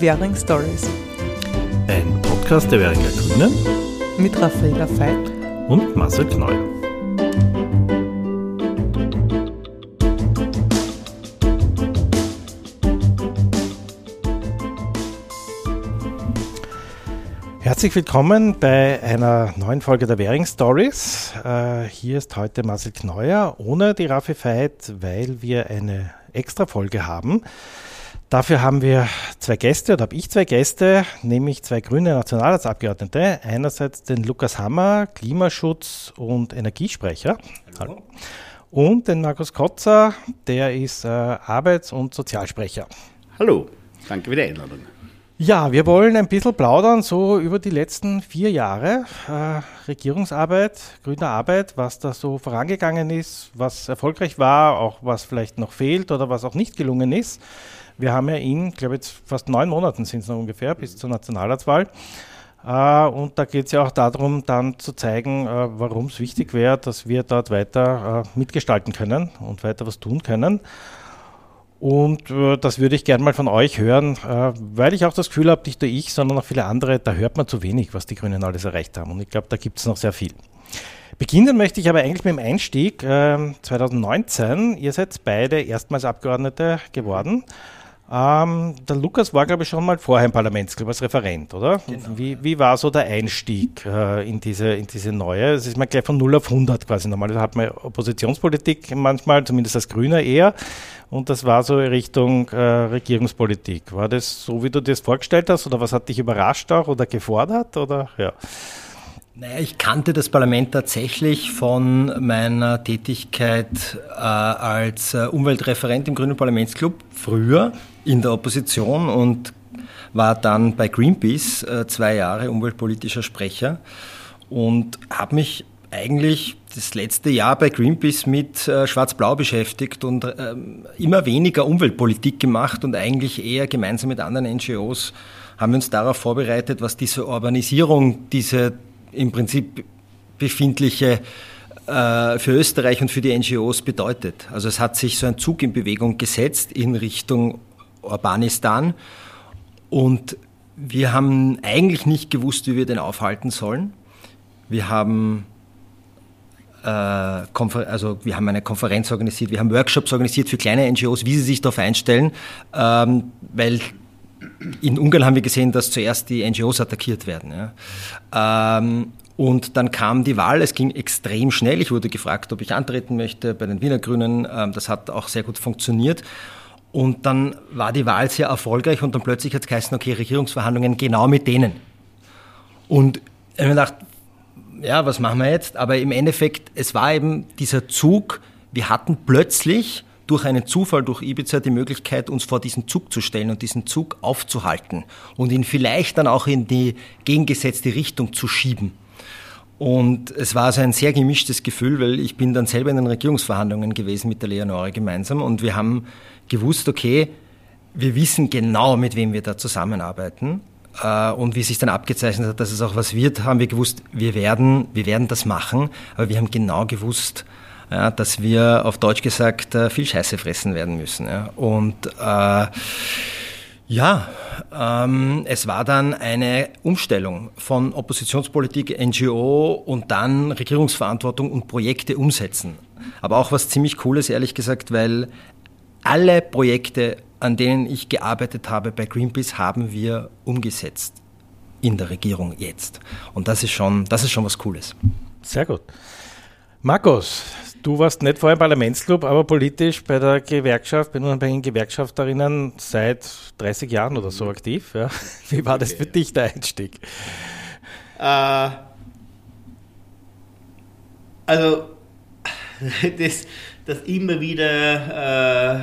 Währing Stories. Ein Podcast der Währinger Grünen mit Raffaella Veit und Marcel Kneuer. Herzlich willkommen bei einer neuen Folge der Währing Stories. Äh, hier ist heute Marcel Kneuer ohne die Raffi Veit, weil wir eine extra Folge haben. Dafür haben wir zwei Gäste, oder habe ich zwei Gäste, nämlich zwei grüne Nationalratsabgeordnete. Einerseits den Lukas Hammer, Klimaschutz- und Energiesprecher. Hallo. Und den Markus Kotzer, der ist äh, Arbeits- und Sozialsprecher. Hallo, danke für die Einladung. Ja, wir wollen ein bisschen plaudern, so über die letzten vier Jahre äh, Regierungsarbeit, grüne Arbeit, was da so vorangegangen ist, was erfolgreich war, auch was vielleicht noch fehlt oder was auch nicht gelungen ist. Wir haben ja in, glaube jetzt fast neun Monaten sind es noch ungefähr, bis zur Nationalratswahl. Uh, und da geht es ja auch darum, dann zu zeigen, uh, warum es wichtig wäre, dass wir dort weiter uh, mitgestalten können und weiter was tun können. Und das würde ich gerne mal von euch hören, weil ich auch das Gefühl habe, nicht nur ich, sondern auch viele andere, da hört man zu wenig, was die Grünen alles erreicht haben. Und ich glaube, da gibt es noch sehr viel. Beginnen möchte ich aber eigentlich mit dem Einstieg 2019. Ihr seid beide erstmals Abgeordnete geworden. Ähm, der Lukas war, glaube ich, schon mal vorher im Parlamentsclub als Referent, oder? Genau. Wie, wie war so der Einstieg äh, in, diese, in diese neue? Es ist mal gleich von 0 auf 100 quasi. Normalerweise hat man Oppositionspolitik manchmal, zumindest als Grüner eher. Und das war so Richtung äh, Regierungspolitik. War das so, wie du dir das vorgestellt hast? Oder was hat dich überrascht auch oder gefordert? Oder, ja. Naja, ich kannte das Parlament tatsächlich von meiner Tätigkeit äh, als äh, Umweltreferent im Grünen Parlamentsclub früher in der Opposition und war dann bei Greenpeace äh, zwei Jahre umweltpolitischer Sprecher und habe mich eigentlich das letzte Jahr bei Greenpeace mit äh, Schwarz-Blau beschäftigt und ähm, immer weniger Umweltpolitik gemacht und eigentlich eher gemeinsam mit anderen NGOs haben wir uns darauf vorbereitet, was diese Urbanisierung, diese im Prinzip befindliche äh, für Österreich und für die NGOs bedeutet. Also es hat sich so ein Zug in Bewegung gesetzt in Richtung Urbanistan und wir haben eigentlich nicht gewusst, wie wir den aufhalten sollen. Wir haben äh, also wir haben eine Konferenz organisiert, wir haben Workshops organisiert für kleine NGOs, wie sie sich darauf einstellen, ähm, weil in Ungarn haben wir gesehen, dass zuerst die NGOs attackiert werden. Ja. Ähm, und dann kam die Wahl, es ging extrem schnell. Ich wurde gefragt, ob ich antreten möchte bei den Wiener Grünen. Ähm, das hat auch sehr gut funktioniert. Und dann war die Wahl sehr erfolgreich und dann plötzlich hat es geheißen, okay, Regierungsverhandlungen genau mit denen. Und ich habe mir gedacht, ja, was machen wir jetzt? Aber im Endeffekt, es war eben dieser Zug, wir hatten plötzlich durch einen Zufall, durch Ibiza die Möglichkeit, uns vor diesen Zug zu stellen und diesen Zug aufzuhalten und ihn vielleicht dann auch in die gegengesetzte Richtung zu schieben. Und es war also ein sehr gemischtes Gefühl, weil ich bin dann selber in den Regierungsverhandlungen gewesen mit der Leonore gemeinsam und wir haben gewusst, okay, wir wissen genau, mit wem wir da zusammenarbeiten. Äh, und wie sich dann abgezeichnet hat, dass es auch was wird, haben wir gewusst, wir werden, wir werden das machen. Aber wir haben genau gewusst, ja, dass wir auf Deutsch gesagt äh, viel Scheiße fressen werden müssen. Ja. Und äh, ja, ähm, es war dann eine Umstellung von Oppositionspolitik, NGO und dann Regierungsverantwortung und Projekte umsetzen. Aber auch was ziemlich Cooles, ehrlich gesagt, weil alle Projekte, an denen ich gearbeitet habe bei Greenpeace, haben wir umgesetzt in der Regierung jetzt. Und das ist schon, das ist schon was Cooles. Sehr gut. Markus, Du warst nicht vorher im Parlamentsclub, aber politisch bei der Gewerkschaft, bin bei den Gewerkschafterinnen seit 30 Jahren oder so aktiv. Ja. Wie war das für dich, der Einstieg? Äh, also, das, das immer wieder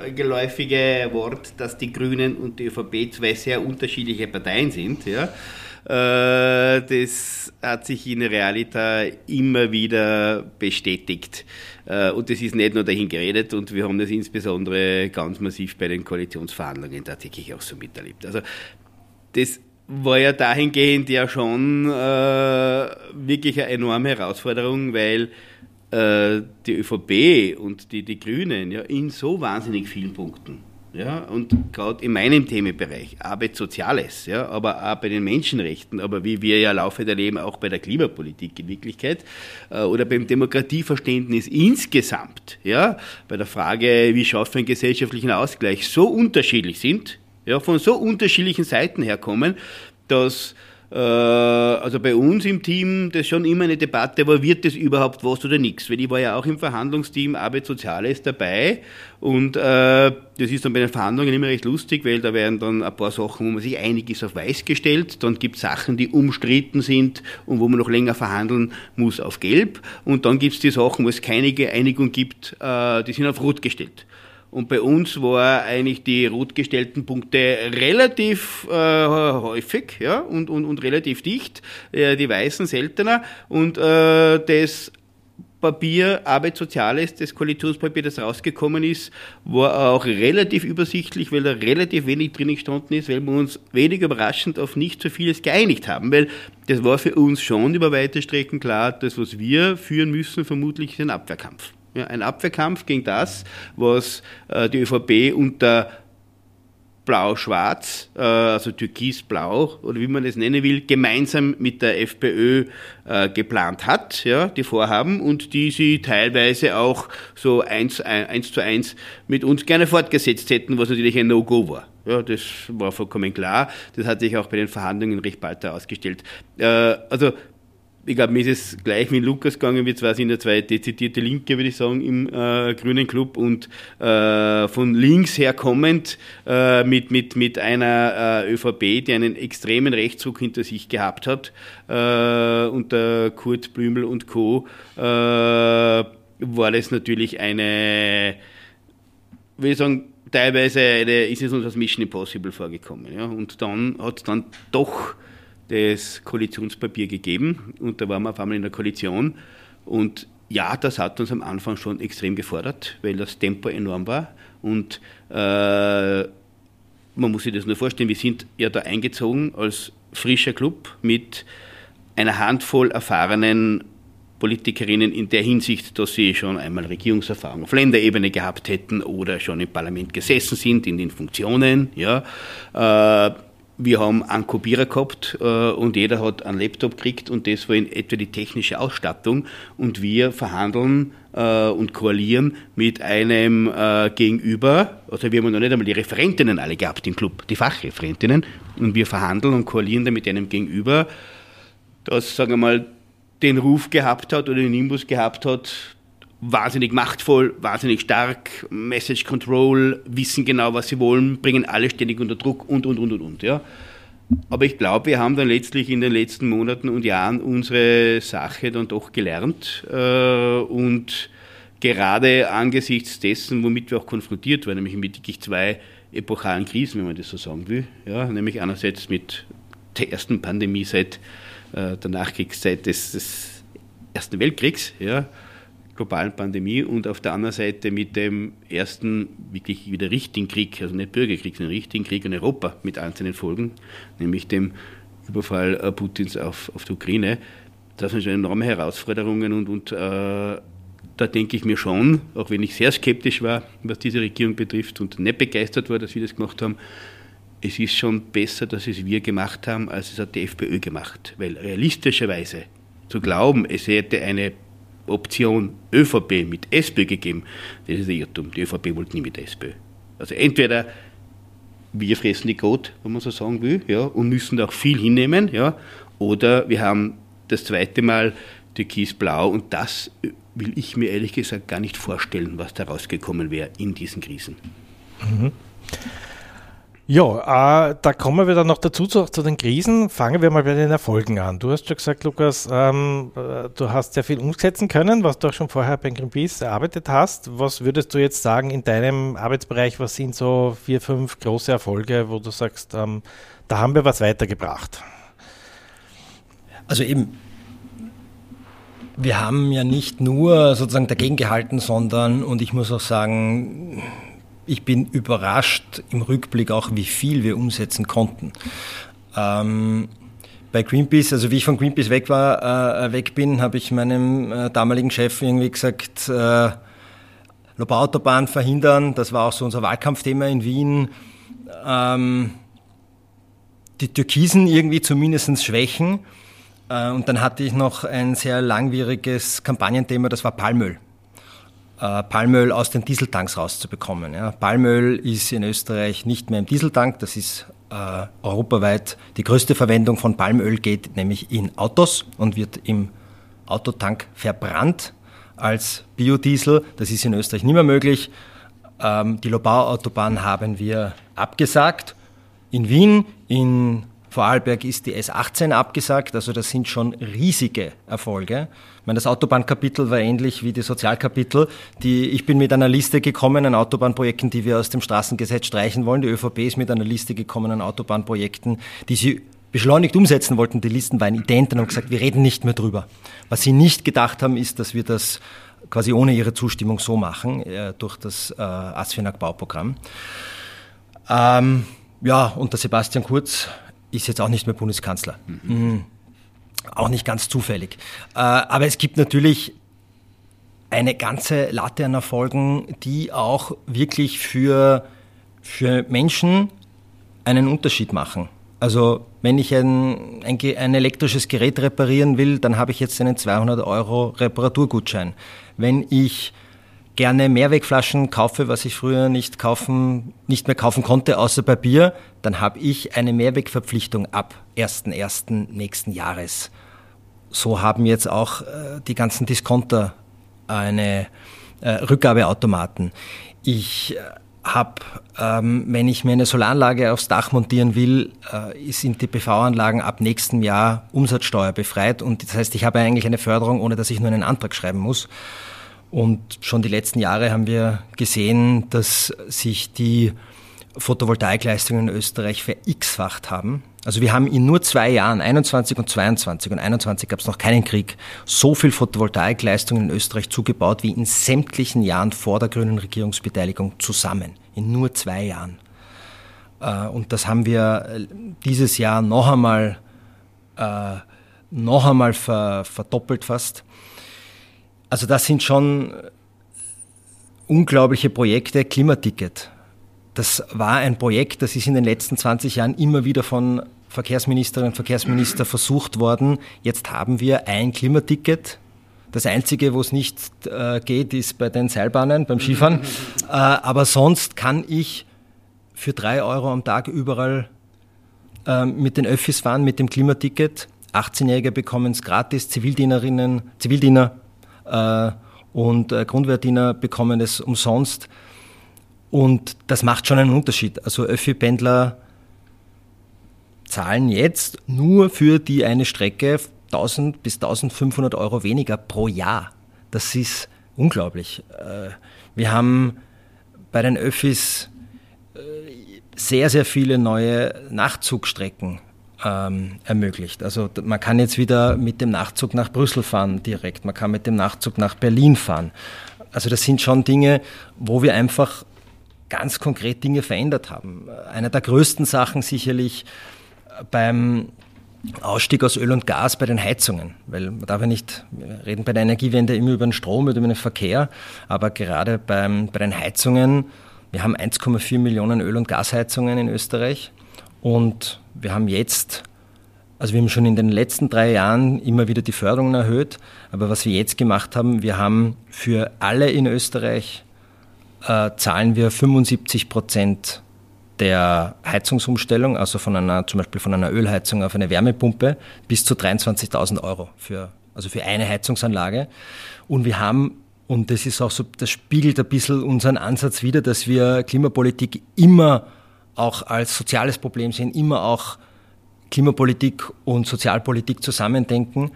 äh, geläufige Wort, dass die Grünen und die ÖVP zwei sehr unterschiedliche Parteien sind, ja äh, das hat sich in Realita immer wieder bestätigt. Äh, und das ist nicht nur dahin geredet und wir haben das insbesondere ganz massiv bei den Koalitionsverhandlungen tatsächlich auch so miterlebt. Also das war ja dahingehend ja schon äh, wirklich eine enorme Herausforderung, weil äh, die ÖVP und die, die Grünen ja in so wahnsinnig vielen Punkten Ja, und gerade in meinem Themenbereich, Arbeit Soziales, ja, aber auch bei den Menschenrechten, aber wie wir ja laufend erleben, auch bei der Klimapolitik in Wirklichkeit, äh, oder beim Demokratieverständnis insgesamt, ja, bei der Frage, wie schaffen wir einen gesellschaftlichen Ausgleich, so unterschiedlich sind, ja, von so unterschiedlichen Seiten herkommen, dass also bei uns im Team, das schon immer eine Debatte war, wird das überhaupt was oder nichts? Weil ich war ja auch im Verhandlungsteam Arbeit Soziales dabei und äh, das ist dann bei den Verhandlungen immer recht lustig, weil da werden dann ein paar Sachen, wo man sich einig ist, auf weiß gestellt, dann gibt es Sachen, die umstritten sind und wo man noch länger verhandeln muss, auf gelb und dann gibt es die Sachen, wo es keine Einigung gibt, äh, die sind auf rot gestellt. Und bei uns war eigentlich die rot gestellten Punkte relativ äh, häufig ja, und, und, und relativ dicht, äh, die weißen seltener. Und äh, das Papier, Arbeit Soziales, das Koalitionspapier, das rausgekommen ist, war auch relativ übersichtlich, weil da relativ wenig drin gestanden ist, weil wir uns wenig überraschend auf nicht so vieles geeinigt haben, weil das war für uns schon über weite Strecken klar, das, was wir führen müssen, vermutlich ist ein Abwehrkampf. Ja, ein Abwehrkampf gegen das, was äh, die ÖVP unter Blau-Schwarz, äh, also Türkis-Blau oder wie man es nennen will, gemeinsam mit der FPÖ äh, geplant hat, ja, die Vorhaben und die sie teilweise auch so eins, eins zu eins mit uns gerne fortgesetzt hätten, was natürlich ein No-Go war. Ja, das war vollkommen klar. Das hat sich auch bei den Verhandlungen recht bald herausgestellt. Äh, also ich glaube, mir ist es gleich wie Lukas gegangen, wir zwei sind ja zwei dezidierte Linke, würde ich sagen, im äh, Grünen Club und äh, von links her kommend äh, mit, mit, mit einer äh, ÖVP, die einen extremen Rechtsruck hinter sich gehabt hat, äh, unter Kurt Blümel und Co., äh, war das natürlich eine, würde ich sagen, teilweise eine, ist es uns als Mission Impossible vorgekommen. Ja? Und dann hat es dann doch das Koalitionspapier gegeben und da waren wir auf einmal in der Koalition und ja, das hat uns am Anfang schon extrem gefordert, weil das Tempo enorm war und äh, man muss sich das nur vorstellen, wir sind ja da eingezogen als frischer Club mit einer Handvoll erfahrenen Politikerinnen in der Hinsicht, dass sie schon einmal Regierungserfahrung auf Länderebene gehabt hätten oder schon im Parlament gesessen sind, in den Funktionen. Ja. Äh, wir haben einen Kopierer gehabt äh, und jeder hat einen Laptop gekriegt und das war in etwa die technische Ausstattung. Und wir verhandeln äh, und koalieren mit einem äh, Gegenüber, also wir haben noch nicht einmal die Referentinnen alle gehabt im Club, die Fachreferentinnen. Und wir verhandeln und koalieren dann mit einem Gegenüber, das, sagen wir mal, den Ruf gehabt hat oder den Nimbus gehabt hat, wahnsinnig machtvoll, wahnsinnig stark, Message Control, wissen genau, was sie wollen, bringen alle ständig unter Druck und, und, und, und, und. Ja. Aber ich glaube, wir haben dann letztlich in den letzten Monaten und Jahren unsere Sache dann doch gelernt äh, und gerade angesichts dessen, womit wir auch konfrontiert waren, nämlich mit wirklich zwei epochalen Krisen, wenn man das so sagen will, ja, nämlich einerseits mit der ersten Pandemie seit äh, der Nachkriegszeit des, des Ersten Weltkriegs, ja, globalen Pandemie und auf der anderen Seite mit dem ersten wirklich wieder richtigen Krieg, also nicht Bürgerkrieg, sondern richtigen Krieg in Europa mit einzelnen Folgen, nämlich dem Überfall äh, Putins auf, auf die Ukraine. Das sind schon enorme Herausforderungen und, und äh, da denke ich mir schon, auch wenn ich sehr skeptisch war, was diese Regierung betrifft und nicht begeistert war, dass wir das gemacht haben, es ist schon besser, dass es wir gemacht haben, als es hat die FPÖ gemacht. Weil realistischerweise zu glauben, es hätte eine Option ÖVP mit SPÖ gegeben, das ist ein Irrtum. Die ÖVP wollte nie mit SPÖ. Also entweder wir fressen die Kot, wenn man so sagen will, ja, und müssen da auch viel hinnehmen, ja, oder wir haben das zweite Mal Türkis-Blau und das will ich mir ehrlich gesagt gar nicht vorstellen, was da rausgekommen wäre in diesen Krisen. Mhm. Ja, äh, da kommen wir dann noch dazu zu, zu, den Krisen. Fangen wir mal bei den Erfolgen an. Du hast schon gesagt, Lukas, ähm, äh, du hast sehr viel umsetzen können, was du auch schon vorher bei Greenpeace erarbeitet hast. Was würdest du jetzt sagen in deinem Arbeitsbereich? Was sind so vier, fünf große Erfolge, wo du sagst, ähm, da haben wir was weitergebracht? Also eben, wir haben ja nicht nur sozusagen dagegen gehalten, sondern, und ich muss auch sagen, ich bin überrascht im Rückblick auch, wie viel wir umsetzen konnten. Ähm, bei Greenpeace, also wie ich von Greenpeace weg war, äh, weg bin, habe ich meinem äh, damaligen Chef irgendwie gesagt, äh, Lobau-Autobahn verhindern, das war auch so unser Wahlkampfthema in Wien. Ähm, die Türkisen irgendwie zumindest schwächen. Äh, und dann hatte ich noch ein sehr langwieriges Kampagnenthema, das war Palmöl. Äh, Palmöl aus den Dieseltanks rauszubekommen. Ja. Palmöl ist in Österreich nicht mehr im Dieseltank, das ist äh, europaweit die größte Verwendung von Palmöl geht nämlich in Autos und wird im Autotank verbrannt als Biodiesel. Das ist in Österreich nicht mehr möglich. Ähm, die Lobau-Autobahn haben wir abgesagt. In Wien, in Vorarlberg ist die S18 abgesagt, also das sind schon riesige Erfolge. Ich meine, das Autobahnkapitel war ähnlich wie die Sozialkapitel. Die, ich bin mit einer Liste gekommen an Autobahnprojekten, die wir aus dem Straßengesetz streichen wollen. Die ÖVP ist mit einer Liste gekommen an Autobahnprojekten, die sie beschleunigt umsetzen wollten. Die Listen waren ident und haben gesagt, wir reden nicht mehr drüber. Was sie nicht gedacht haben, ist, dass wir das quasi ohne ihre Zustimmung so machen, äh, durch das äh, ASFINAG-Bauprogramm. Ähm, ja, und der Sebastian Kurz ist jetzt auch nicht mehr Bundeskanzler. Mhm. Auch nicht ganz zufällig. Äh, aber es gibt natürlich eine ganze Latte an Erfolgen, die auch wirklich für, für Menschen einen Unterschied machen. Also wenn ich ein, ein, ein, elektrisches Gerät reparieren will, dann habe ich jetzt einen 200 Euro Reparaturgutschein. Wenn ich gerne Mehrwegflaschen kaufe, was ich früher nicht kaufen, nicht mehr kaufen konnte, außer Bier, dann habe ich eine Mehrwegverpflichtung ab 1.1. nächsten Jahres. So haben jetzt auch äh, die ganzen Discounter eine äh, Rückgabeautomaten. Ich äh, habe, ähm, wenn ich mir eine Solaranlage aufs Dach montieren will, äh, sind die PV-Anlagen ab nächstem Jahr umsatzsteuerbefreit und das heißt, ich habe eigentlich eine Förderung, ohne dass ich nur einen Antrag schreiben muss. Und schon die letzten Jahre haben wir gesehen, dass sich die Photovoltaikleistungen in Österreich ver-x-facht haben. Also wir haben in nur zwei Jahren, 21 und 22, und 21 gab es noch keinen Krieg, so viel Photovoltaikleistungen in Österreich zugebaut wie in sämtlichen Jahren vor der grünen Regierungsbeteiligung zusammen. In nur zwei Jahren. Äh, und das haben wir äh, dieses Jahr noch einmal, äh, noch einmal verdoppelt fast. Also das sind schon unglaubliche Projekte. Klimaticket. Das war ein Projekt, das ist in den letzten 20 Jahren immer wieder von Verkehrsministerinnen und Verkehrsminister versucht worden. Jetzt haben wir ein Klimaticket. Das Einzige, wo es nicht äh, geht, ist bei den Seilbahnen, beim Skifahren. äh, aber sonst kann ich für drei Euro am Tag überall äh, mit den Öffis fahren, mit dem Klimaticket. 18-Jährige bekommen es gratis, Zivildienerinnen, Zivildiener äh, und äh, Grundwehrdiener bekommen es umsonst. Und das macht schon einen Unterschied. Also Öffi-Pendler zahlen jetzt nur für die eine Strecke 1000 bis 1500 Euro weniger pro Jahr. Das ist unglaublich. Äh, wir haben bei den Öffis sehr, sehr viele neue Nachtzugstrecken ähm, ermöglicht. Also man kann jetzt wieder mit dem Nachtzug nach Brüssel fahren direkt, man kann mit dem Nachtzug nach Berlin fahren. Also das sind schon Dinge, wo wir einfach ganz konkret Dinge verändert haben. Eine der größten Sachen sicherlich beim Ausstieg aus Öl und Gas bei den Heizungen, weil man darf ja nicht, wir reden bei der Energiewende immer über den Strom, über den Verkehr, aber gerade beim, bei den Heizungen, wir haben 1,4 Millionen Öl- und Gasheizungen in Österreich und wir haben jetzt, also wir haben schon in den letzten drei Jahren immer wieder die Förderungen erhöht, aber was wir jetzt gemacht haben, wir haben für alle in Österreich äh, zahlen wir 75 Prozent der Heizungsumstellung, also von einer, zum Beispiel von einer Ölheizung auf eine Wärmepumpe, bis zu 23.000 Euro für, also für eine Heizungsanlage. Und wir haben, und das ist auch so, das spiegelt ein bisschen unseren Ansatz wider, dass wir Klimapolitik immer auch als soziales Problem sehen, immer auch Klimapolitik und Sozialpolitik zusammendenken.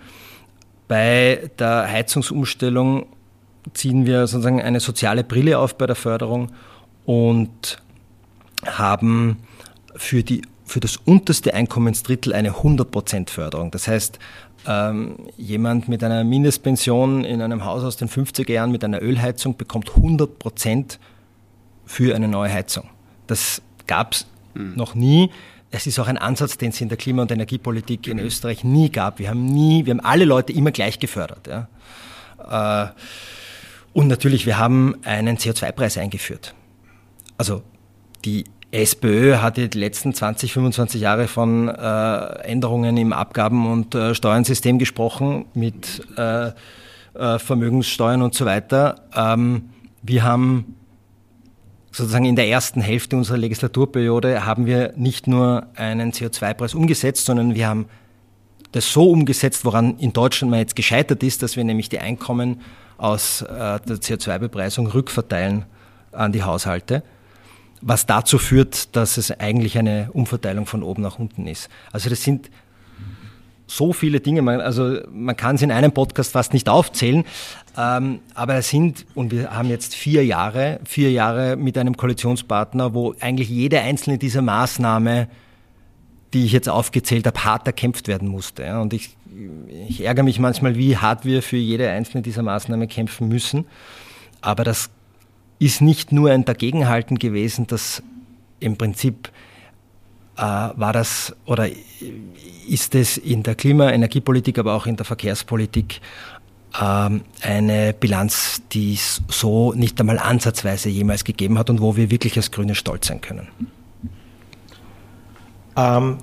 Bei der Heizungsumstellung ziehen wir sozusagen eine soziale Brille auf bei der Förderung und haben für, die, für das unterste Einkommensdrittel eine 100% Förderung. Das heißt, ähm, jemand mit einer Mindestpension in einem Haus aus den 50er Jahren mit einer Ölheizung bekommt 100% für eine neue Heizung. Das gab es mhm. noch nie. Es ist auch ein Ansatz, den es in der Klima- und Energiepolitik in Österreich nie gab. Wir haben nie, wir haben alle Leute immer gleich gefördert. Ja. Äh, Und natürlich, wir haben einen CO2-Preis eingeführt. Also die SPÖ hat die letzten 20, 25 Jahre von äh, Änderungen im Abgaben- und äh, Steuerensystem gesprochen, mit äh, Vermögenssteuern und so weiter. Ähm, wir haben sozusagen in der ersten Hälfte unserer Legislaturperiode haben wir nicht nur einen CO2-Preis umgesetzt, sondern wir haben das so umgesetzt, woran in Deutschland mal jetzt gescheitert ist, dass wir nämlich die Einkommen aus äh, der CO2-Bepreisung rückverteilen an die Haushalte was dazu führt, dass es eigentlich eine Umverteilung von oben nach unten ist. Also das sind so viele Dinge, man, also man kann es in einem Podcast fast nicht aufzählen, ähm, aber es sind, und wir haben jetzt vier Jahre, vier Jahre mit einem Koalitionspartner, wo eigentlich jede einzelne dieser Maßnahme, die ich jetzt aufgezählt habe, hart erkämpft werden musste. Ja. Und ich, ich ärgere mich manchmal, wie hart wir für jede einzelne dieser Maßnahmen kämpfen müssen. Aber das ist nicht nur ein Dagegenhalten gewesen, das im Prinzip war das oder ist es in der Klima-, Energiepolitik, aber auch in der Verkehrspolitik ähm, eine Bilanz, die es so nicht einmal ansatzweise jemals gegeben hat und wo wir wirklich als Grüne stolz sein können. Ähm,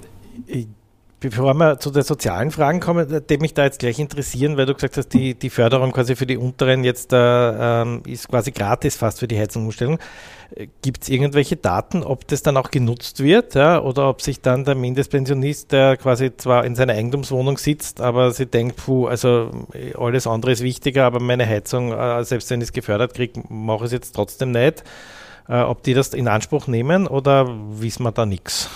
Bevor wir zu den sozialen Fragen kommen, die mich da jetzt gleich interessieren, weil du gesagt hast, die, die Förderung quasi für die Unteren jetzt äh, ähm, ist quasi gratis fast für die Heizungsumstellung. Äh, Gibt es irgendwelche Daten, ob das dann auch genutzt wird ja, oder ob sich dann der Mindestpensionist, der quasi zwar in seiner Eigentumswohnung sitzt, aber sie denkt, puh, also äh, alles andere ist wichtiger, aber meine Heizung, äh, selbst wenn ich es gefördert kriege, mache ich es jetzt trotzdem nicht. Äh, ob die das in Anspruch nehmen oder wissen wir da nichts?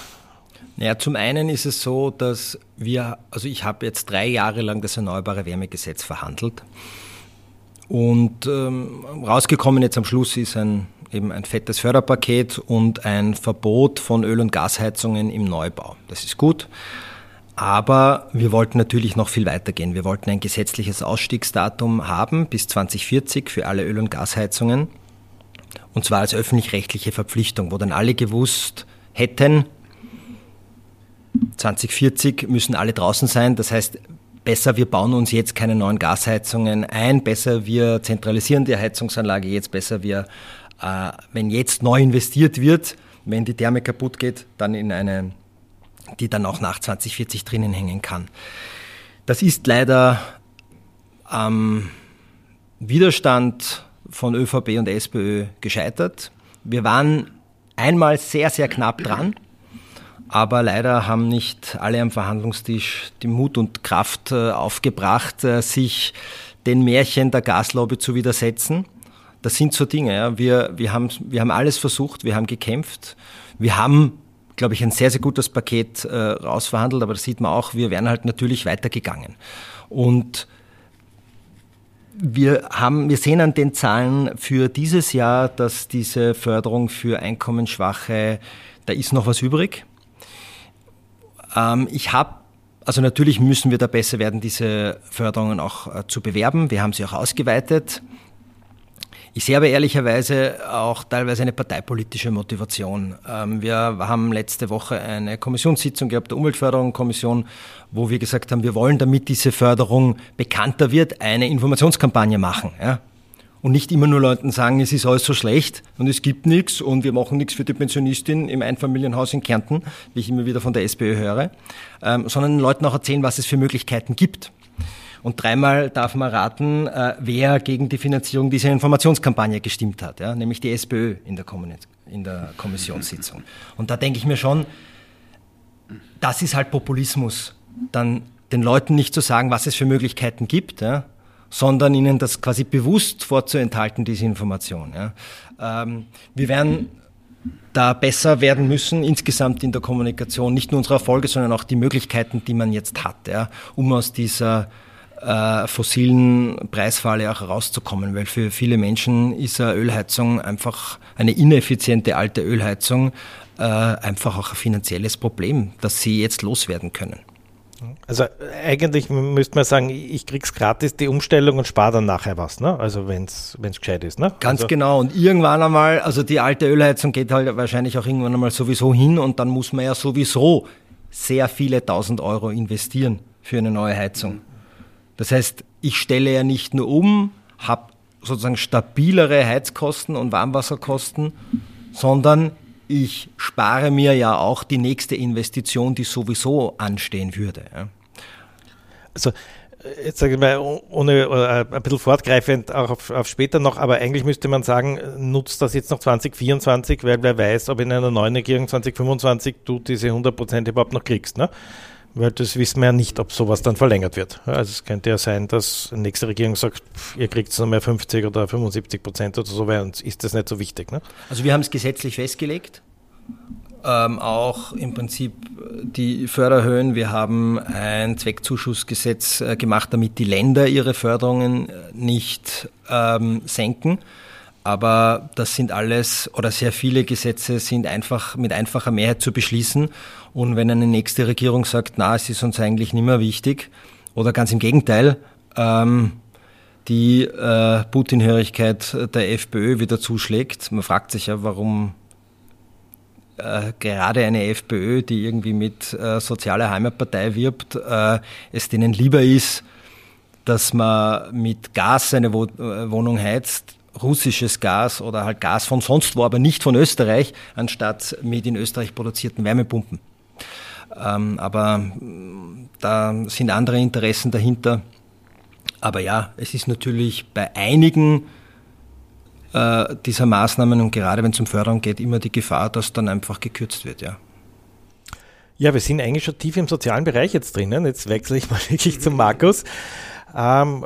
Naja, zum einen ist es so, dass wir, also ich habe jetzt drei Jahre lang das Erneuerbare Wärmegesetz verhandelt. Und ähm, rausgekommen jetzt am Schluss ist ein, eben ein fettes Förderpaket und ein Verbot von Öl- und Gasheizungen im Neubau. Das ist gut. Aber wir wollten natürlich noch viel weiter gehen. Wir wollten ein gesetzliches Ausstiegsdatum haben bis 2040 für alle Öl- und Gasheizungen. Und zwar als öffentlich-rechtliche Verpflichtung, wo dann alle gewusst hätten, 2040 müssen alle draußen sein. Das heißt, besser wir bauen uns jetzt keine neuen Gasheizungen ein, besser wir zentralisieren die Heizungsanlage jetzt, besser wir, äh, wenn jetzt neu investiert wird, wenn die Therme kaputt geht, dann in eine, die dann auch nach 2040 drinnen hängen kann. Das ist leider am Widerstand von ÖVP und SPÖ gescheitert. Wir waren einmal sehr, sehr knapp dran. Aber leider haben nicht alle am Verhandlungstisch die Mut und Kraft äh, aufgebracht, äh, sich den Märchen der Gaslobby zu widersetzen. Das sind so Dinge. Ja. Wir, wir, haben, wir haben alles versucht, wir haben gekämpft. Wir haben, glaube ich, ein sehr, sehr gutes Paket äh, rausverhandelt, aber das sieht man auch, wir wären halt natürlich weitergegangen. Und wir, haben, wir sehen an den Zahlen für dieses Jahr, dass diese Förderung für Einkommensschwache, da ist noch was übrig. Ähm, ich habe also natürlich müssen wir da besser werden, diese Förderungen auch äh, zu bewerben. Wir haben sie auch ausgeweitet. Ich sehe aber ehrlicherweise auch teilweise eine parteipolitische Motivation. Ähm, wir haben letzte Woche eine Kommissionssitzung gehabt, der Umweltförderungskommission, wo wir gesagt haben, wir wollen, damit diese Förderung bekannter wird, eine Informationskampagne machen. Und nicht immer nur Leuten sagen, es ist alles so schlecht und es gibt nichts und wir machen nichts für die Pensionistin im Einfamilienhaus in Kärnten, wie ich immer wieder von der SPÖ höre, ähm, sondern Leuten auch erzählen, was es für Möglichkeiten gibt. Und dreimal darf man raten, äh, wer gegen die Finanzierung dieser Informationskampagne gestimmt hat, ja? nämlich die SPÖ in der, in der Kommissionssitzung. Und da denke ich mir schon, das ist halt Populismus, dann den Leuten nicht zu sagen, was es für Möglichkeiten gibt, ja? Sondern ihnen das quasi bewusst vorzuenthalten, diese Information. Ja. Ähm, wir werden da besser werden müssen, insgesamt in der Kommunikation, nicht nur unsere Erfolge, sondern auch die Möglichkeiten, die man jetzt hat, ja, um aus dieser äh, fossilen Preisfalle auch rauszukommen, weil für viele Menschen ist eine Ölheizung einfach eine ineffiziente alte Ölheizung äh, einfach auch ein finanzielles Problem, das sie jetzt loswerden können. Also eigentlich müsste man sagen, ich krieg's gratis die Umstellung und spare dann nachher was, ne? Also wenn es gescheit ist, ne? Ganz also genau. Und irgendwann einmal, also die alte Ölheizung geht halt wahrscheinlich auch irgendwann einmal sowieso hin und dann muss man ja sowieso sehr viele tausend Euro investieren für eine neue Heizung. Das heißt, ich stelle ja nicht nur um, habe sozusagen stabilere Heizkosten und Warmwasserkosten, sondern ich spare mir ja auch die nächste Investition, die sowieso anstehen würde. Also jetzt sage ich mal, ohne äh, ein bisschen fortgreifend auch auf, auf, später noch, aber eigentlich müsste man sagen, nutzt das jetzt noch 2024, weil wer weiß, ob in einer neuen Regierung 2025 du diese 100 Prozent überhaupt noch kriegst. Ne? Weil das wissen wir ja nicht, ob sowas dann verlängert wird. Also es könnte ja sein, dass die nächste Regierung sagt, ihr kriegt es nur mehr 50 oder 75 Prozent oder so, weil uns ist das nicht so wichtig. Ne? Also wir haben es gesetzlich festgelegt. Ähm, auch im Prinzip die Förderhöhen. Wir haben ein Zweckzuschussgesetz äh, gemacht, damit die Länder ihre Förderungen äh, nicht ähm, senken. Aber das sind alles oder sehr viele Gesetze sind einfach mit einfacher Mehrheit zu beschließen. Und wenn eine nächste Regierung sagt, na, es ist uns eigentlich nicht mehr wichtig, oder ganz im Gegenteil, ähm, die äh, Putin-Hörigkeit der FPÖ wieder zuschlägt. Man fragt sich ja, warum äh, gerade eine FPÖ, die irgendwie mit äh, sozialer Heimatpartei wirbt, äh, es denen lieber ist, dass man mit Gas seine äh, Wohnung heizt, russisches Gas oder halt Gas von sonst wo, aber nicht von Österreich, anstatt mit in Österreich produzierten Wärmepumpen. Ähm, aber mm, da sind andere Interessen dahinter. Aber ja, es ist natürlich bei einigen äh, dieser Maßnahmen und gerade wenn es um Förderung geht, immer die Gefahr, dass dann einfach gekürzt wird, ja. Ja, wir sind eigentlich schon tief im sozialen Bereich jetzt drinnen. Jetzt wechsle ich mal wirklich zum Markus. Ähm,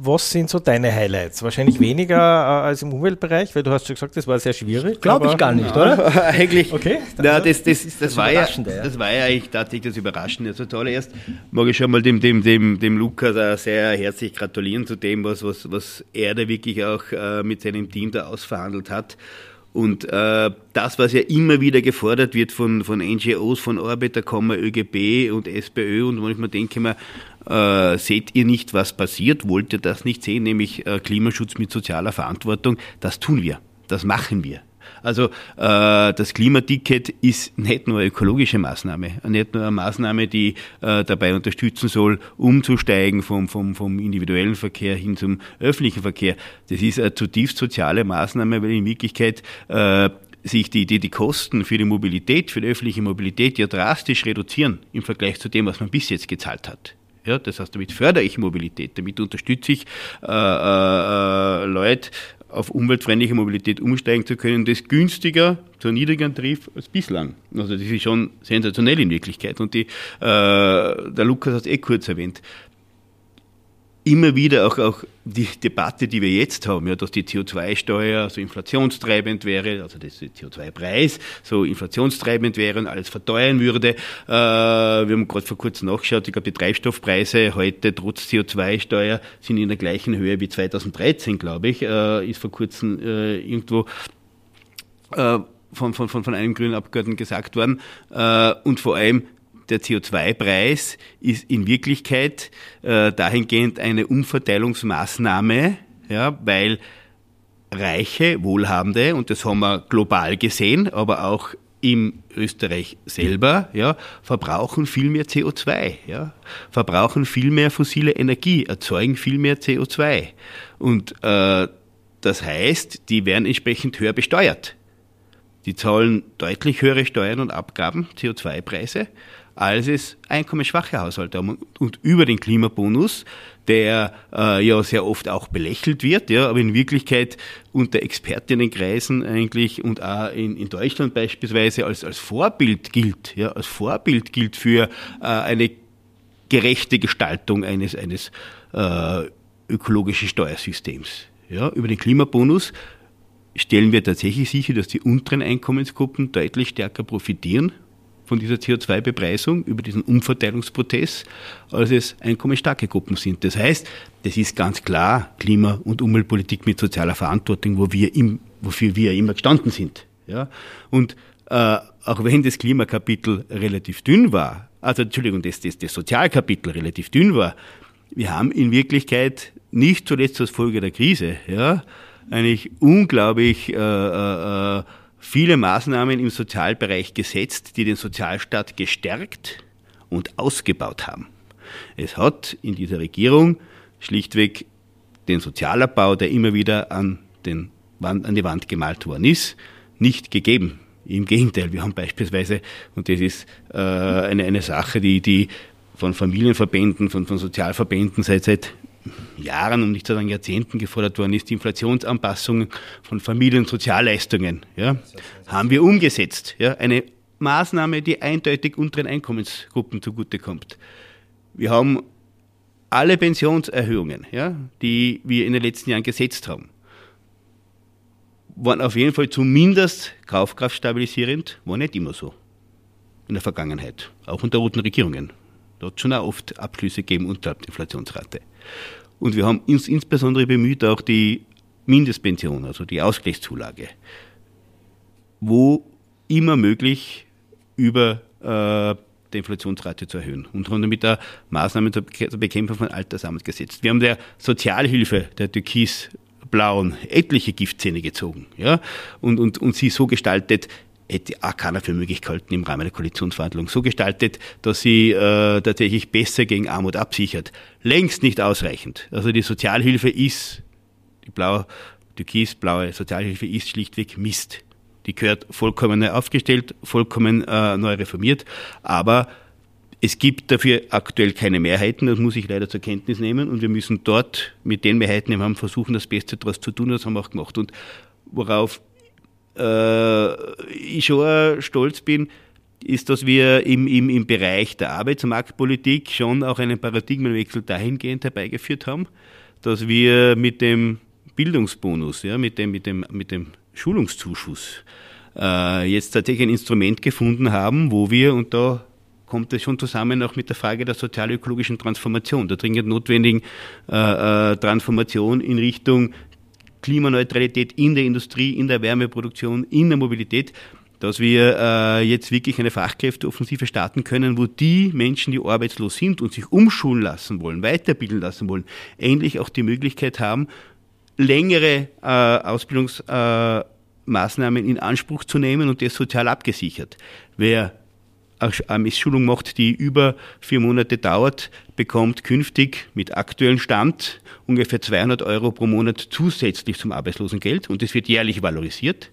was sind so deine Highlights? Wahrscheinlich weniger äh, als im Umweltbereich, weil du hast schon gesagt, das war sehr schwierig. Glaube ich gar nicht, ja, oder? eigentlich. Okay. Na, das, das, das, das, war ja, das war ja eigentlich tatsächlich das Überraschende. Also zuallererst mag ich schon mal dem, dem, dem, dem Luca da sehr herzlich gratulieren zu dem, was, was, was er da wirklich auch äh, mit seinem Team da ausverhandelt hat. Und äh, das, was ja immer wieder gefordert wird von, von NGOs, von Arbeiterkammer, ÖGB und SPÖ, und manchmal denke ich mir, äh, seht ihr nicht, was passiert? Wollt ihr das nicht sehen, nämlich äh, Klimaschutz mit sozialer Verantwortung? Das tun wir, das machen wir. Also äh, das Klimaticket ist nicht nur eine ökologische Maßnahme, nicht nur eine Maßnahme, die äh, dabei unterstützen soll, umzusteigen vom, vom, vom individuellen Verkehr hin zum öffentlichen Verkehr. Das ist eine zutiefst soziale Maßnahme, weil in Wirklichkeit äh, sich die, die, die Kosten für die Mobilität, für die öffentliche Mobilität ja drastisch reduzieren im Vergleich zu dem, was man bis jetzt gezahlt hat. Ja, das heißt, damit fördere ich Mobilität, damit unterstütze ich äh, äh, Leute, auf umweltfreundliche Mobilität umsteigen zu können, das günstiger zu niedrigeren Tarif als bislang. Also das ist schon sensationell in Wirklichkeit. Und die, äh, der Lukas hat es eh kurz erwähnt immer wieder auch, auch die Debatte, die wir jetzt haben, ja, dass die CO2-Steuer so inflationstreibend wäre, also das CO2-Preis so inflationstreibend wäre und alles verteuern würde. Äh, wir haben gerade vor kurzem nachgeschaut, ich glaube, die Treibstoffpreise heute trotz CO2-Steuer sind in der gleichen Höhe wie 2013, glaube ich, äh, ist vor kurzem äh, irgendwo äh, von, von, von, einem grünen Abgeordneten gesagt worden. Äh, und vor allem der CO2-Preis ist in Wirklichkeit äh, dahingehend eine Umverteilungsmaßnahme, ja, weil Reiche, Wohlhabende, und das haben wir global gesehen, aber auch im Österreich selber, ja, verbrauchen viel mehr CO2, ja, verbrauchen viel mehr fossile Energie, erzeugen viel mehr CO2. Und äh, das heißt, die werden entsprechend höher besteuert. Die zahlen deutlich höhere Steuern und Abgaben, CO2-Preise, als es einkommensschwache Haushalte haben. Und über den Klimabonus, der äh, ja sehr oft auch belächelt wird, ja, aber in Wirklichkeit unter Expertinnenkreisen eigentlich und auch in, in Deutschland beispielsweise als, als Vorbild gilt, ja, als Vorbild gilt für äh, eine gerechte Gestaltung eines, eines äh, ökologischen Steuersystems. Ja, über den Klimabonus stellen wir tatsächlich sicher, dass die unteren Einkommensgruppen deutlich stärker profitieren von dieser CO2-Bepreisung über diesen Umverteilungsprozess, als es einkommensstarke Gruppen sind. Das heißt, das ist ganz klar Klima- und Umweltpolitik mit sozialer Verantwortung, wo wir im, wofür wir immer gestanden sind. Ja? Und äh, auch wenn das Klimakapitel relativ dünn war, also Entschuldigung, das, das, das Sozialkapitel relativ dünn war, wir haben in Wirklichkeit nicht zuletzt als Folge der Krise, ja, eigentlich unglaublich äh, äh, äh viele Maßnahmen im Sozialbereich gesetzt, die den Sozialstaat gestärkt und ausgebaut haben. Es hat in dieser Regierung schlichtweg den Sozialabbau, der immer wieder an, den Wand, an die Wand gemalt worden ist, nicht gegeben. Im Gegenteil, wir haben beispielsweise, und das ist äh, eine, eine Sache, die, die von Familienverbänden, von, von Sozialverbänden seit, seit Jahren, um nicht zu sagen Jahrzehnten gefordert worden ist, die Inflationsanpassung von Familiensozialleistungen, ja, haben wir umgesetzt. Ja, eine Maßnahme, die eindeutig unteren Einkommensgruppen zugutekommt. Wir haben alle Pensionserhöhungen, ja, die wir in den letzten Jahren gesetzt haben, waren auf jeden Fall zumindest kaufkraftstabilisierend, war nicht immer so in der Vergangenheit, auch unter roten Regierungen. Da hat es schon auch oft Abschlüsse gegeben unterhalb der Inflationsrate. Und wir haben uns insbesondere bemüht, auch die Mindestpension, also die Ausgleichszulage, wo immer möglich über äh, die Inflationsrate zu erhöhen und haben damit auch Maßnahmen zur Bekämpfung von Altersarmut gesetzt. Wir haben der Sozialhilfe der Türkis-Blauen etliche Giftzähne gezogen ja, und, und, und sie so gestaltet, hätte auch keiner für möglich gehalten im Rahmen der Koalitionsverhandlungen, so gestaltet, dass sie äh, tatsächlich besser gegen Armut absichert. Längst nicht ausreichend. Also die Sozialhilfe ist, die blaue, türkis-blaue Sozialhilfe ist schlichtweg Mist. Die gehört vollkommen neu aufgestellt, vollkommen äh, neu reformiert, aber es gibt dafür aktuell keine Mehrheiten, das muss ich leider zur Kenntnis nehmen und wir müssen dort mit den Mehrheiten, die wir haben, versuchen, das Beste daraus zu tun, das haben wir auch gemacht. Und worauf äh, ich schon stolz bin, ist, dass wir im, im, im Bereich der Arbeitsmarktpolitik schon auch einen Paradigmenwechsel dahingehend herbeigeführt haben, dass wir mit dem Bildungsbonus, ja, mit dem, mit dem, mit dem Schulungszuschuss äh, jetzt tatsächlich ein Instrument gefunden haben, wo wir, und da kommt es schon zusammen auch mit der Frage der sozialökologischen Transformation, der dringend notwendigen äh, äh, Transformation in Richtung Klimaneutralität in der Industrie, in der Wärmeproduktion, in der Mobilität, dass wir äh, jetzt wirklich eine Fachkräfteoffensive starten können, wo die Menschen, die arbeitslos sind und sich umschulen lassen wollen, weiterbilden lassen wollen, endlich auch die Möglichkeit haben, längere äh, Ausbildungsmaßnahmen äh, in Anspruch zu nehmen und das sozial abgesichert. Wer eine Missschulung macht, die über vier Monate dauert, bekommt künftig mit aktuellem Stand ungefähr 200 Euro pro Monat zusätzlich zum Arbeitslosengeld und das wird jährlich valorisiert.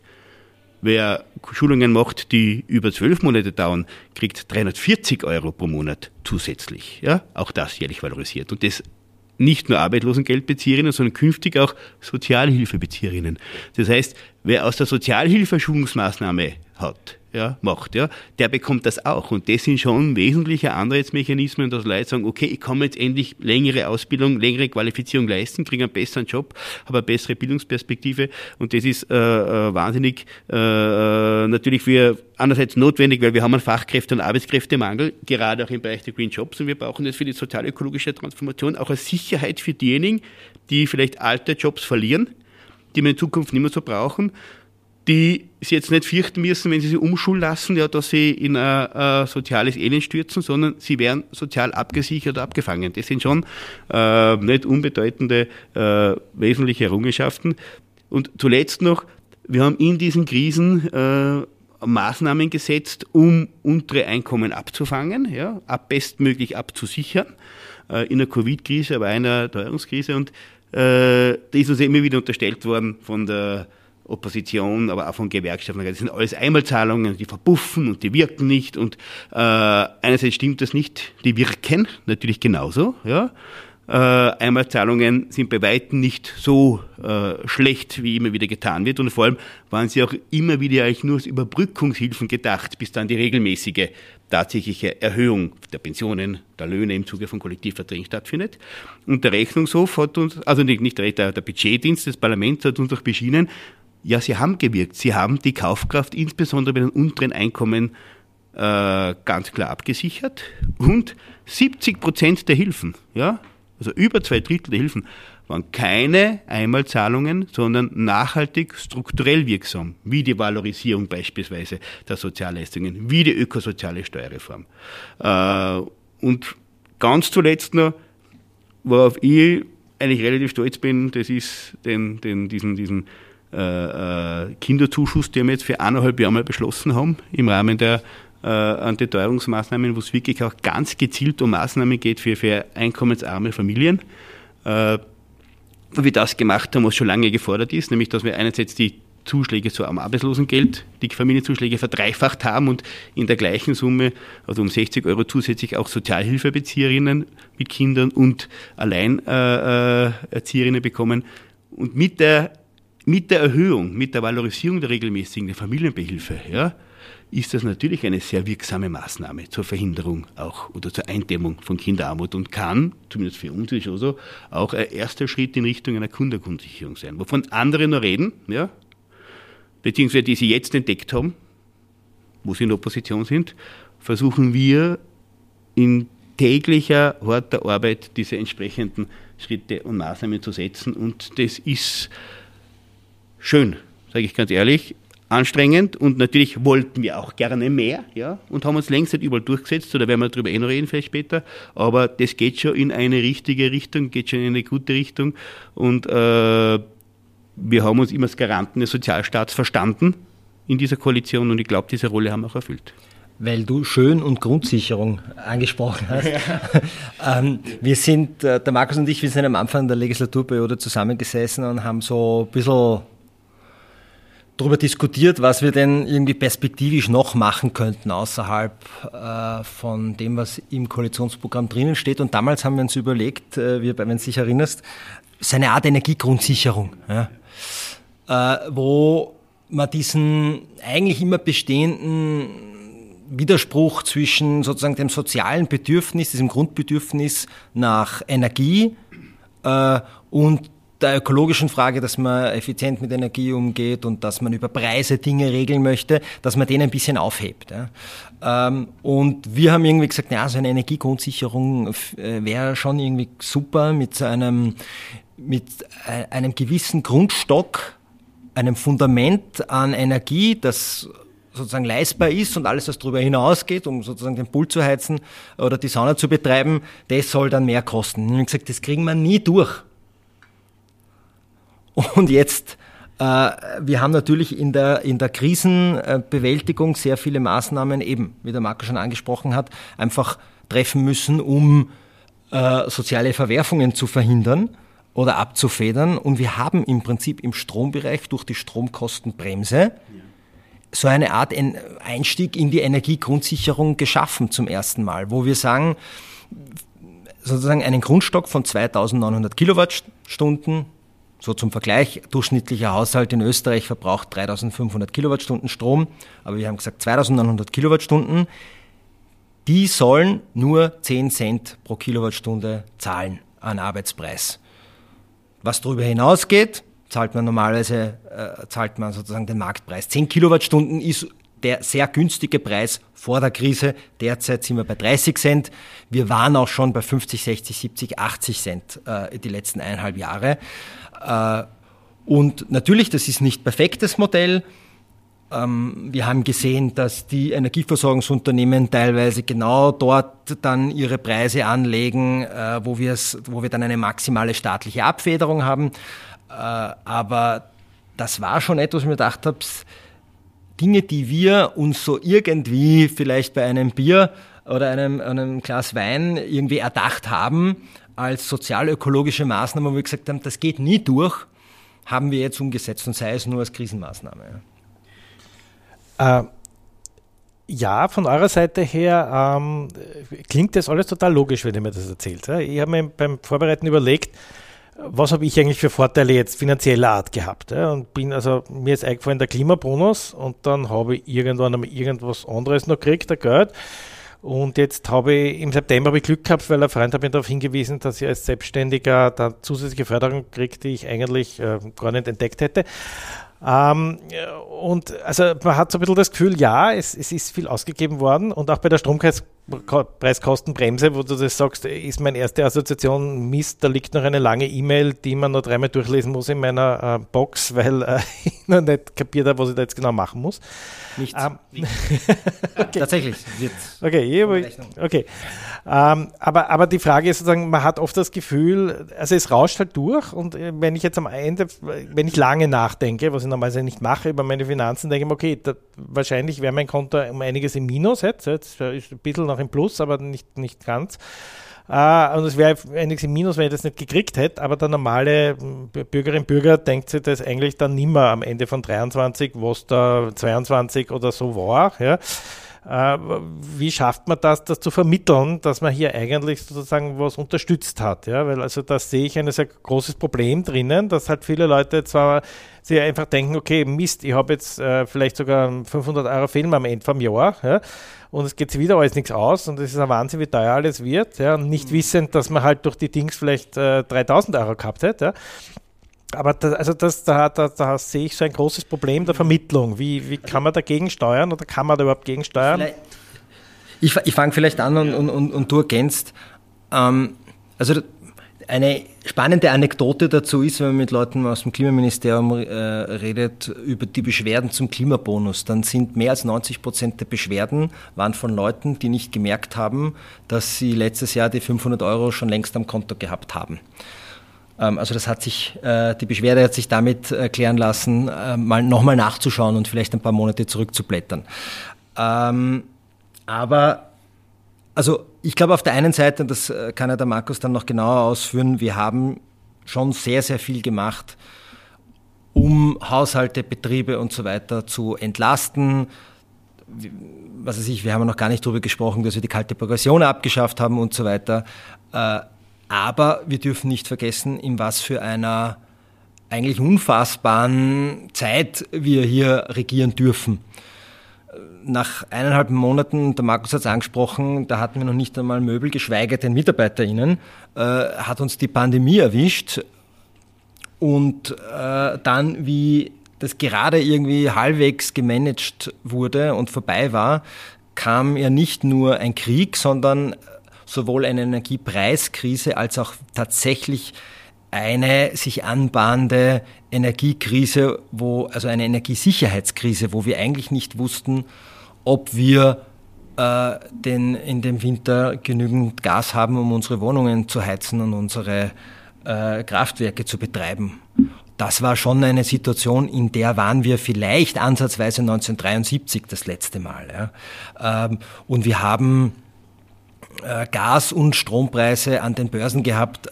Wer Schulungen macht, die über zwölf Monate dauern, kriegt 340 Euro pro Monat zusätzlich. Ja, auch das jährlich valorisiert. Und das nicht nur Arbeitslosengeldbezieherinnen, sondern künftig auch Sozialhilfebezieherinnen. Das heißt, wer aus der Sozialhilfe Schulungsmaßnahme hat, ja, macht, ja, der bekommt das auch. Und das sind schon wesentliche Anreizmechanismen, dass Leute sagen, okay, ich kann mir jetzt endlich längere Ausbildung, längere Qualifizierung leisten, kriege einen besseren Job, habe eine bessere Bildungsperspektive. Und das ist äh, äh, wahnsinnig äh, äh, natürlich für einerseits notwendig, weil wir haben einen Fachkräfte- und Arbeitskräftemangel, gerade auch im Bereich der Green Jobs. Und wir brauchen das für die sozialökologische Transformation auch als Sicherheit für diejenigen, die vielleicht alte Jobs verlieren, die wir in Zukunft nicht mehr so brauchen die sie jetzt nicht fürchten müssen, wenn sie sich umschulen lassen, ja, dass sie in ein, soziales Elend stürzen, sondern sie werden sozial abgesichert, abgefangen. Das sind schon äh, nicht unbedeutende äh, wesentliche Errungenschaften. Und zuletzt noch, wir haben in diesen Krisen äh, Maßnahmen gesetzt, um untere Einkommen abzufangen, ja, ab bestmöglich abzusichern, äh, in der Covid-Krise, aber einer Teuerungskrise. Und äh, da ist uns immer wieder unterstellt worden von der Opposition, aber auch von Gewerkschaften. Das sind alles Einmalzahlungen, die verpuffen und die wirken nicht. Und äh, einerseits stimmt das nicht, die wirken natürlich genauso. Ja. Äh, Einmalzahlungen sind bei weitem nicht so äh, schlecht, wie immer wieder getan wird. Und vor allem waren sie auch immer wieder eigentlich nur als Überbrückungshilfen gedacht, bis dann die regelmäßige tatsächliche Erhöhung der Pensionen, der Löhne im Zuge von Kollektivverträgen stattfindet. Und der Rechnungshof hat uns, also nicht, nicht der, der Budgetdienst des Parlaments hat uns auch beschienen, ja, sie haben gewirkt. Sie haben die Kaufkraft insbesondere bei den unteren Einkommen äh, ganz klar abgesichert. Und 70 Prozent der Hilfen, ja, also über zwei Drittel der Hilfen, waren keine Einmalzahlungen, sondern nachhaltig strukturell wirksam, wie die Valorisierung beispielsweise der Sozialleistungen, wie die ökosoziale Steuerreform. Äh, und ganz zuletzt noch, worauf ich eigentlich relativ stolz bin, das ist den, den, diesen, diesen äh, äh, Kinderzuschuss, den wir jetzt für eineinhalb Jahre mal beschlossen haben, im Rahmen der äh, Antiteuerungsmaßnahmen, wo es wirklich auch ganz gezielt um Maßnahmen geht für, für einkommensarme Familien. Äh, wir das gemacht haben, was schon lange gefordert ist, nämlich dass wir einerseits die Zuschläge so am Arbeitslosengeld, die Familienzuschläge verdreifacht haben und in der gleichen Summe, also um 60 Euro zusätzlich auch Sozialhilfebezieherinnen mit Kindern und Alleinerzieherinnen bekommen. Und mit der, mit der Erhöhung, mit der Valorisierung der regelmäßigen Familienbehilfe, ja, ist das natürlich eine sehr wirksame Maßnahme zur Verhinderung auch oder zur Eindämmung von Kinderarmut und kann, zumindest für uns ist so, auch ein erster Schritt in Richtung einer Kundengrundsicherung sein. Wovon andere noch reden, ja, beziehungsweise die sie jetzt entdeckt haben, wo sie in Opposition sind, versuchen wir in täglicher, harter Arbeit diese entsprechenden Schritte und Maßnahmen zu setzen. Und das ist schön, sage ich ganz ehrlich anstrengend und natürlich wollten wir auch gerne mehr, ja, und haben uns längst nicht überall durchgesetzt, oder werden wir darüber eh noch reden vielleicht später, aber das geht schon in eine richtige Richtung, geht schon in eine gute Richtung und äh, wir haben uns immer als Garanten des Sozialstaats verstanden in dieser Koalition und ich glaube, diese Rolle haben wir auch erfüllt. Weil du Schön- und Grundsicherung angesprochen hast. Ja. ähm, wir sind, äh, der Markus und ich, wir sind am Anfang der Legislaturperiode zusammengesessen und haben so ein bisschen darüber diskutiert, was wir denn irgendwie perspektivisch noch machen könnten außerhalb äh, von dem, was im Koalitionsprogramm drinnen steht. Und damals haben wir uns überlegt, äh, wenn du dich erinnerst, so eine Art Energiegrundsicherung, ja, äh, wo man diesen eigentlich immer bestehenden Widerspruch zwischen sozusagen dem sozialen Bedürfnis, diesem Grundbedürfnis nach Energie und der ökologischen Frage, dass man effizient mit Energie umgeht und dass man über Preise Dinge regeln möchte, dass man den ein bisschen aufhebt. Ja. Ähm, und wir haben irgendwie gesagt, ja, so eine Energiegrundsicherung äh, wäre schon irgendwie super mit einem, mit äh, einem gewissen Grundstock, einem Fundament an Energie, das sozusagen leistbar ist und alles, was darüber hinausgeht, um sozusagen den Pool zu heizen oder die Sauna zu betreiben, das soll dann mehr kosten. Und ich habe gesagt, das kriegen wir nie durch. Und jetzt, äh, wir haben natürlich in der, in der Krisenbewältigung sehr viele Maßnahmen, eben, wie der Marco schon angesprochen hat, einfach treffen müssen, um äh, soziale Verwerfungen zu verhindern oder abzufedern. Und wir haben im Prinzip im Strombereich durch die Stromkostenbremse so eine Art Einstieg in die Energiegrundsicherung geschaffen zum ersten Mal, wo wir sagen, sozusagen einen Grundstock von 2900 Kilowattstunden so zum Vergleich, durchschnittlicher Haushalt in Österreich verbraucht 3500 Kilowattstunden Strom, aber wir haben gesagt 2900 Kilowattstunden. Die sollen nur 10 Cent pro Kilowattstunde zahlen an Arbeitspreis. Was darüber hinausgeht, zahlt man normalerweise, äh, zahlt man sozusagen den Marktpreis. 10 Kilowattstunden ist der sehr günstige Preis vor der Krise. Derzeit sind wir bei 30 Cent. Wir waren auch schon bei 50, 60, 70, 80 Cent äh, die letzten eineinhalb Jahre. Äh, und natürlich, das ist nicht perfektes Modell. Ähm, wir haben gesehen, dass die Energieversorgungsunternehmen teilweise genau dort dann ihre Preise anlegen, äh, wo, wo wir dann eine maximale staatliche Abfederung haben. Äh, aber das war schon etwas, wo ich mir gedacht habe, Dinge, die wir uns so irgendwie vielleicht bei einem Bier oder einem, einem Glas Wein irgendwie erdacht haben, als sozialökologische Maßnahme, wo wir gesagt haben, das geht nie durch, haben wir jetzt umgesetzt und sei es nur als Krisenmaßnahme. Äh, ja, von eurer Seite her ähm, klingt das alles total logisch, wenn ihr mir das erzählt. Ich habe mir beim Vorbereiten überlegt, was habe ich eigentlich für Vorteile jetzt finanzieller Art gehabt? Und bin also, mir ist eingefallen der Klimabonus und dann habe ich irgendwann einmal irgendwas anderes noch gekriegt, der Geld. Und jetzt habe ich im September habe ich Glück gehabt, weil ein Freund hat mir darauf hingewiesen, dass ich als Selbstständiger da zusätzliche Förderung kriege, die ich eigentlich äh, gar nicht entdeckt hätte. Ähm, und also man hat so ein bisschen das Gefühl, ja, es, es ist viel ausgegeben worden und auch bei der Strompreiskostenbremse, wo du das sagst, ist meine erste Assoziation Mist, da liegt noch eine lange E-Mail, die man noch dreimal durchlesen muss in meiner äh, Box, weil äh, ich noch nicht kapiert habe, was ich da jetzt genau machen muss. Nichts. Ähm, okay. Tatsächlich. Okay, okay. Ähm, aber, aber die Frage ist sozusagen, man hat oft das Gefühl, also es rauscht halt durch und äh, wenn ich jetzt am Ende, wenn ich lange nachdenke, was ich normalerweise nicht mache über meine Finanzen, denke ich mir, okay, da, wahrscheinlich wäre mein Konto um einiges im Minus jetzt, jetzt ist ein bisschen noch im Plus, aber nicht, nicht ganz. Äh, und es wäre einiges im Minus, wenn ich das nicht gekriegt hätte, aber der normale Bürgerin und Bürger denkt sich das eigentlich dann nimmer am Ende von 23, was da 22 oder so war. Ja. Äh, wie schafft man das, das zu vermitteln, dass man hier eigentlich sozusagen was unterstützt hat? Ja, weil also da sehe ich ein sehr großes Problem drinnen, dass halt viele Leute zwar sich einfach denken, okay, Mist, ich habe jetzt äh, vielleicht sogar 500 Euro Film am Ende vom Jahr, ja, und es geht wieder alles nichts aus und es ist ein Wahnsinn, wie teuer alles wird, ja, und nicht mhm. wissend, dass man halt durch die Dings vielleicht äh, 3000 Euro gehabt hätte, ja aber das, also das, da, da, da sehe ich so ein großes Problem der Vermittlung. Wie, wie kann man dagegen steuern oder kann man da überhaupt gegensteuern? Ich, ich fange vielleicht an und, und, und, und du ergänzt. Ähm, also eine spannende Anekdote dazu ist, wenn man mit Leuten aus dem Klimaministerium äh, redet über die Beschwerden zum Klimabonus, dann sind mehr als 90 Prozent der Beschwerden waren von Leuten, die nicht gemerkt haben, dass sie letztes Jahr die 500 Euro schon längst am Konto gehabt haben. Ähm, also das hat sich, äh, die Beschwerde hat sich damit erklären lassen, äh, mal nochmal nachzuschauen und vielleicht ein paar Monate zurückzublättern. Ähm, aber also ich glaube auf der einen Seite, und das äh, kann ja der Markus dann noch genauer ausführen, wir haben schon sehr, sehr viel gemacht, um Haushalte, Betriebe und so weiter zu entlasten. Was weiß ich, wir haben noch gar nicht darüber gesprochen, dass wir die kalte Progression abgeschafft haben und so weiter. Aber wir dürfen nicht vergessen, in was für einer eigentlich unfassbaren Zeit wir hier regieren dürfen. Nach eineinhalb Monaten, der Markus hat es angesprochen, da hatten wir noch nicht einmal Möbel, geschweige denn MitarbeiterInnen, äh, hat uns die Pandemie erwischt. Und äh, dann, wie das gerade irgendwie halbwegs gemanagt wurde und vorbei war, kam ja nicht nur ein Krieg, sondern sowohl eine Energiepreiskrise als auch tatsächlich eine sich anbahnende Energiekrise, wo, also eine Energiesicherheitskrise, wo wir eigentlich nicht wussten, ob wir äh, den, in dem Winter genügend Gas haben, um unsere Wohnungen zu heizen und unsere äh, Kraftwerke zu betreiben. Das war schon eine Situation, in der waren wir vielleicht ansatzweise 1973 das letzte Mal. Ja. Ähm, und wir haben äh, Gas- und Strompreise an den Börsen gehabt,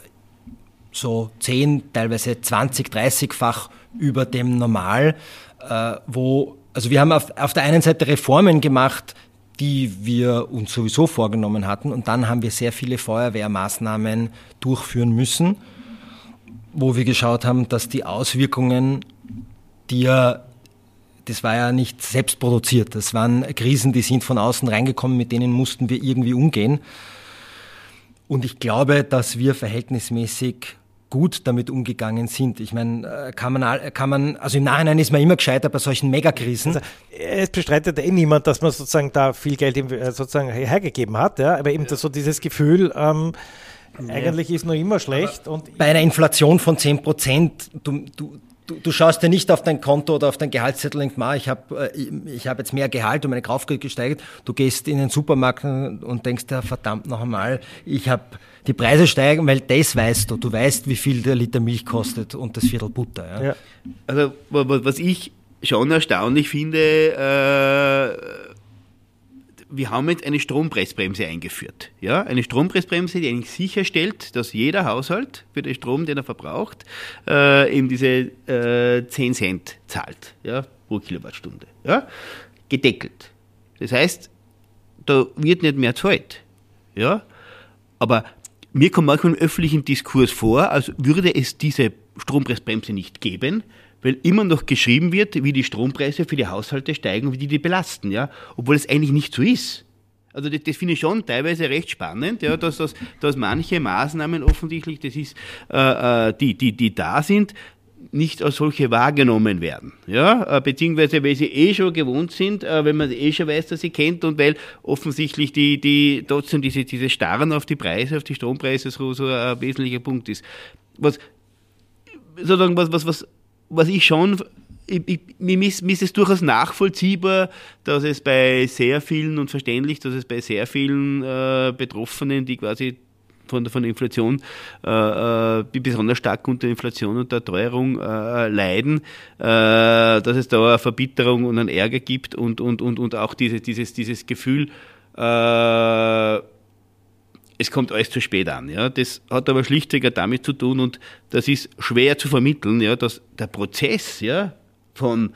so 10, teilweise 20, 30-fach über dem Normal, äh, wo, also wir haben auf, auf der einen Seite Reformen gemacht, die wir uns sowieso vorgenommen hatten und dann haben wir sehr viele Feuerwehrmaßnahmen durchführen müssen, wo wir geschaut haben, dass die Auswirkungen, die ja das war ja nicht selbst produziert. Das waren Krisen, die sind von außen reingekommen, mit denen mussten wir irgendwie umgehen. Und ich glaube, dass wir verhältnismäßig gut damit umgegangen sind. Ich meine, äh, kann man, kann man, also im Nachhinein ist man immer gescheiter bei solchen Megakrisen. Also, es bestreitet eh niemand, dass man sozusagen da viel Geld äh, sozusagen hergegeben hat, ja, aber eben ja. so dieses Gefühl, ähm, eigentlich ist noch immer schlecht. Und bei einer Inflation von 10 Prozent, du, du, du, du schaust ja nicht auf dein Konto oder auf dein Gehaltszettel und denkst, ich habe äh, ich hab jetzt mehr Gehalt und meine Kaufkraft gesteigert. Du gehst in den Supermarkt und denkst ja, verdammt noch einmal, ich habe die Preise steigen, weil das weißt du. Du weißt, wie viel der Liter Milch kostet und das Viertel Butter. Ja. ja. Also was ich schon erstaunlich finde, äh, wir haben jetzt eine Strompreisbremse eingeführt. Ja, eine Strompreisbremse, die eigentlich sicherstellt, dass jeder Haushalt für den Strom, den er verbraucht, äh, eben diese äh, 10 Cent zahlt ja, pro Kilowattstunde. Ja, gedeckelt. Das heißt, da wird nicht mehr zahlt. Ja, aber mir kommt manchmal im öffentlichen Diskurs vor, als würde es diese Strompreisbremse nicht geben, weil immer noch geschrieben wird, wie die Strompreise für die Haushalte steigen und wie die die belasten, ja, obwohl es eigentlich nicht so ist. Also das, das finde ich schon teilweise recht spannend, ja, dass, dass, dass manche Maßnahmen offensichtlich, das ist, äh, äh die, die, die da sind, nicht als solche wahrgenommen werden. Ja, äh, beziehungsweise weil sie eh schon gewohnt sind, äh, wenn man eh schon weiß, dass sie kennt und weil offensichtlich die, die trotzdem diese, diese Starren auf die Preise, auf die Strompreise so, so ein wesentlicher Punkt ist. Was sozusagen was, was, was was ich schon, mir, ist, ist es durchaus nachvollziehbar, dass es bei sehr vielen und verständlich, dass es bei sehr vielen äh, Betroffenen, die quasi von, von der Inflation, äh, äh, besonders stark unter Inflation und der Teuerung äh, leiden, äh, dass es da eine Verbitterung und einen Ärger gibt und, und, und, und auch diese, dieses, dieses Gefühl, äh, es kommt alles zu spät an. Ja. Das hat aber schlichtweg damit zu tun und das ist schwer zu vermitteln, ja, dass der Prozess ja, von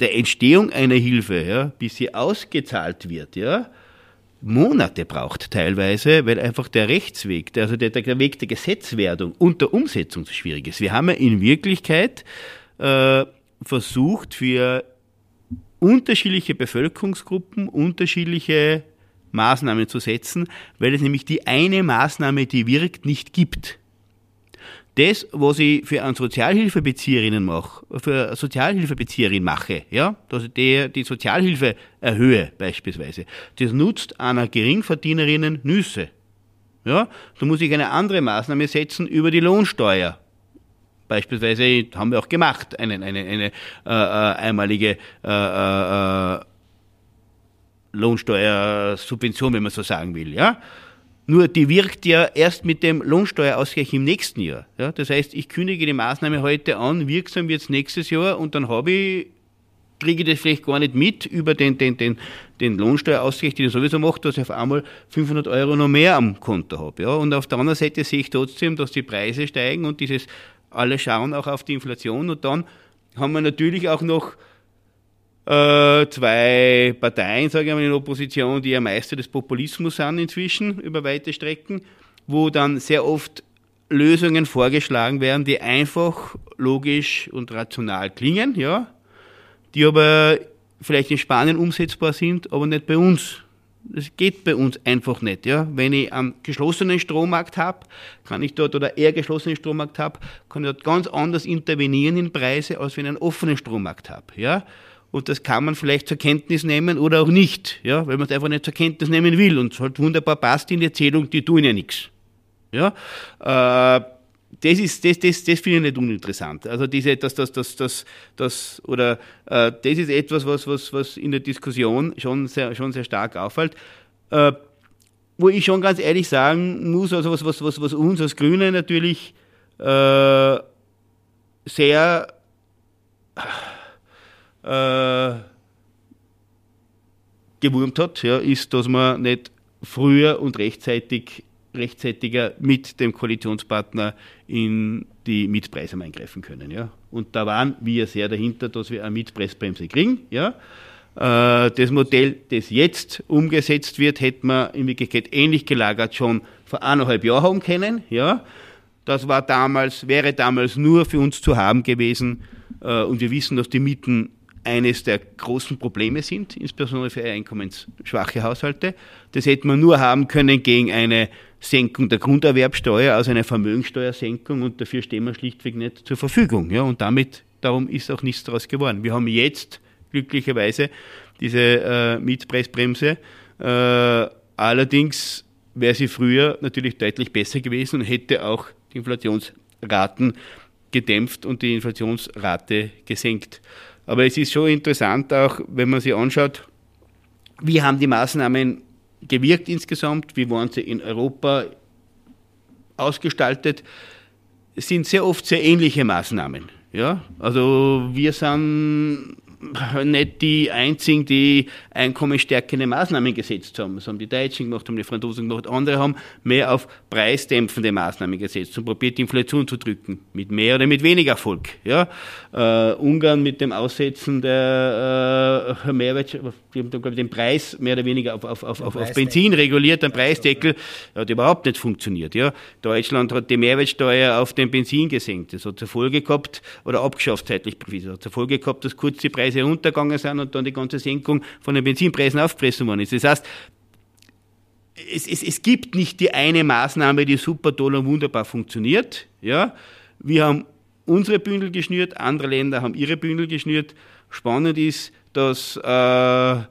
der Entstehung einer Hilfe, ja, bis sie ausgezahlt wird, ja, Monate braucht teilweise, weil einfach der Rechtsweg, also der, der Weg der Gesetzwerdung und der Umsetzung so schwierig ist. Wir haben ja in Wirklichkeit äh, versucht, für unterschiedliche Bevölkerungsgruppen unterschiedliche Maßnahmen zu setzen, weil es nämlich die eine Maßnahme, die wirkt, nicht gibt. Das, was ich für eine Sozialhilfebezieherin mache, für eine Sozialhilfebezieherin mache, ja, dass ich die, die Sozialhilfe erhöhe beispielsweise, das nutzt einer Geringverdienerinnen Nüsse. Ja, da muss ich eine andere Maßnahme setzen über die Lohnsteuer. Beispielsweise haben wir auch gemacht, eine, eine, eine äh, äh einmalige äh, äh, äh Lohnsteuersubvention, wenn man so sagen will. Ja? Nur die wirkt ja erst mit dem Lohnsteuerausgleich im nächsten Jahr. Ja? Das heißt, ich kündige die Maßnahme heute an, wirksam wird es nächstes Jahr und dann habe ich kriege ich das vielleicht gar nicht mit über den, den, den, den Lohnsteuerausgleich, den ich sowieso mache, dass ich auf einmal 500 Euro noch mehr am Konto habe. Ja? Und auf der anderen Seite sehe ich trotzdem, dass die Preise steigen und dieses, alle schauen auch auf die Inflation und dann haben wir natürlich auch noch zwei Parteien, sage ich mal, in Opposition, die ja Meister des Populismus sind inzwischen über weite Strecken, wo dann sehr oft Lösungen vorgeschlagen werden, die einfach logisch und rational klingen, ja, die aber vielleicht in Spanien umsetzbar sind, aber nicht bei uns. Das geht bei uns einfach nicht. Ja. Wenn ich einen geschlossenen Strommarkt habe, kann ich dort, oder eher geschlossenen Strommarkt habe, kann ich dort ganz anders intervenieren in Preise, als wenn ich einen offenen Strommarkt habe. Ja und das kann man vielleicht zur Kenntnis nehmen oder auch nicht, ja, weil man es einfach nicht zur Kenntnis nehmen will und es halt wunderbar passt in die Erzählung, die tun ja nichts. Ja, äh, das ist, das, das, das finde ich nicht uninteressant. Also diese, das, das, das, das, das oder äh, das ist etwas, was, was, was in der Diskussion schon sehr, schon sehr stark auffällt. Äh, wo ich schon ganz ehrlich sagen muss, also was, was, was, was uns als Grüne natürlich äh, sehr äh, gewurmt hat, ja, ist, dass man nicht früher und rechtzeitig, rechtzeitiger mit dem Koalitionspartner in die Mietpreise eingreifen können. Ja. Und da waren wir sehr dahinter, dass wir eine Mietpreisbremse kriegen. Ja. Äh, das Modell, das jetzt umgesetzt wird, hätte man in Wirklichkeit ähnlich gelagert schon vor eineinhalb Jahren haben können. Ja. Das war damals, wäre damals nur für uns zu haben gewesen. Äh, und wir wissen, dass die Mieten eines der großen Probleme sind, insbesondere für einkommensschwache Haushalte. Das hätte man nur haben können gegen eine Senkung der Grunderwerbsteuer, also eine Vermögensteuersenkung und dafür stehen wir schlichtweg nicht zur Verfügung. Ja, und damit, darum ist auch nichts daraus geworden. Wir haben jetzt glücklicherweise diese äh, Mietpreisbremse. Äh, allerdings wäre sie früher natürlich deutlich besser gewesen und hätte auch die Inflationsraten gedämpft und die Inflationsrate gesenkt. Aber es ist schon interessant auch, wenn man sich anschaut, wie haben die Maßnahmen gewirkt insgesamt, wie waren sie in Europa ausgestaltet, es sind sehr oft sehr ähnliche Maßnahmen. Ja, also wir sind nicht die einzigen, die einkommensstärkende Maßnahmen gesetzt haben. Das haben die Deutschen gemacht, haben die Franzosen gemacht. Andere haben mehr auf preisdämpfende Maßnahmen gesetzt und probiert, die Inflation zu drücken. Mit mehr oder mit weniger Erfolg. Ja? Äh, Ungarn mit dem Aussetzen der äh, Mehrwertsteuer, die haben glaube ich, den Preis mehr oder weniger auf, auf, auf, auf, auf Benzin reguliert, ein Preisdeckel, hat überhaupt nicht funktioniert. Ja? Deutschland hat die Mehrwertsteuer auf den Benzin gesenkt. Das hat zur Folge gehabt, oder abgeschafft zeitlich, das hat zur Folge gehabt, dass kurz die Preise Preise runtergegangen sind und dann die ganze Senkung von den Benzinpreisen aufgefressen worden ist. Das heißt, es, es, es gibt nicht die eine Maßnahme, die super toll und wunderbar funktioniert. Ja? Wir haben unsere Bündel geschnürt, andere Länder haben ihre Bündel geschnürt. Spannend ist, dass äh,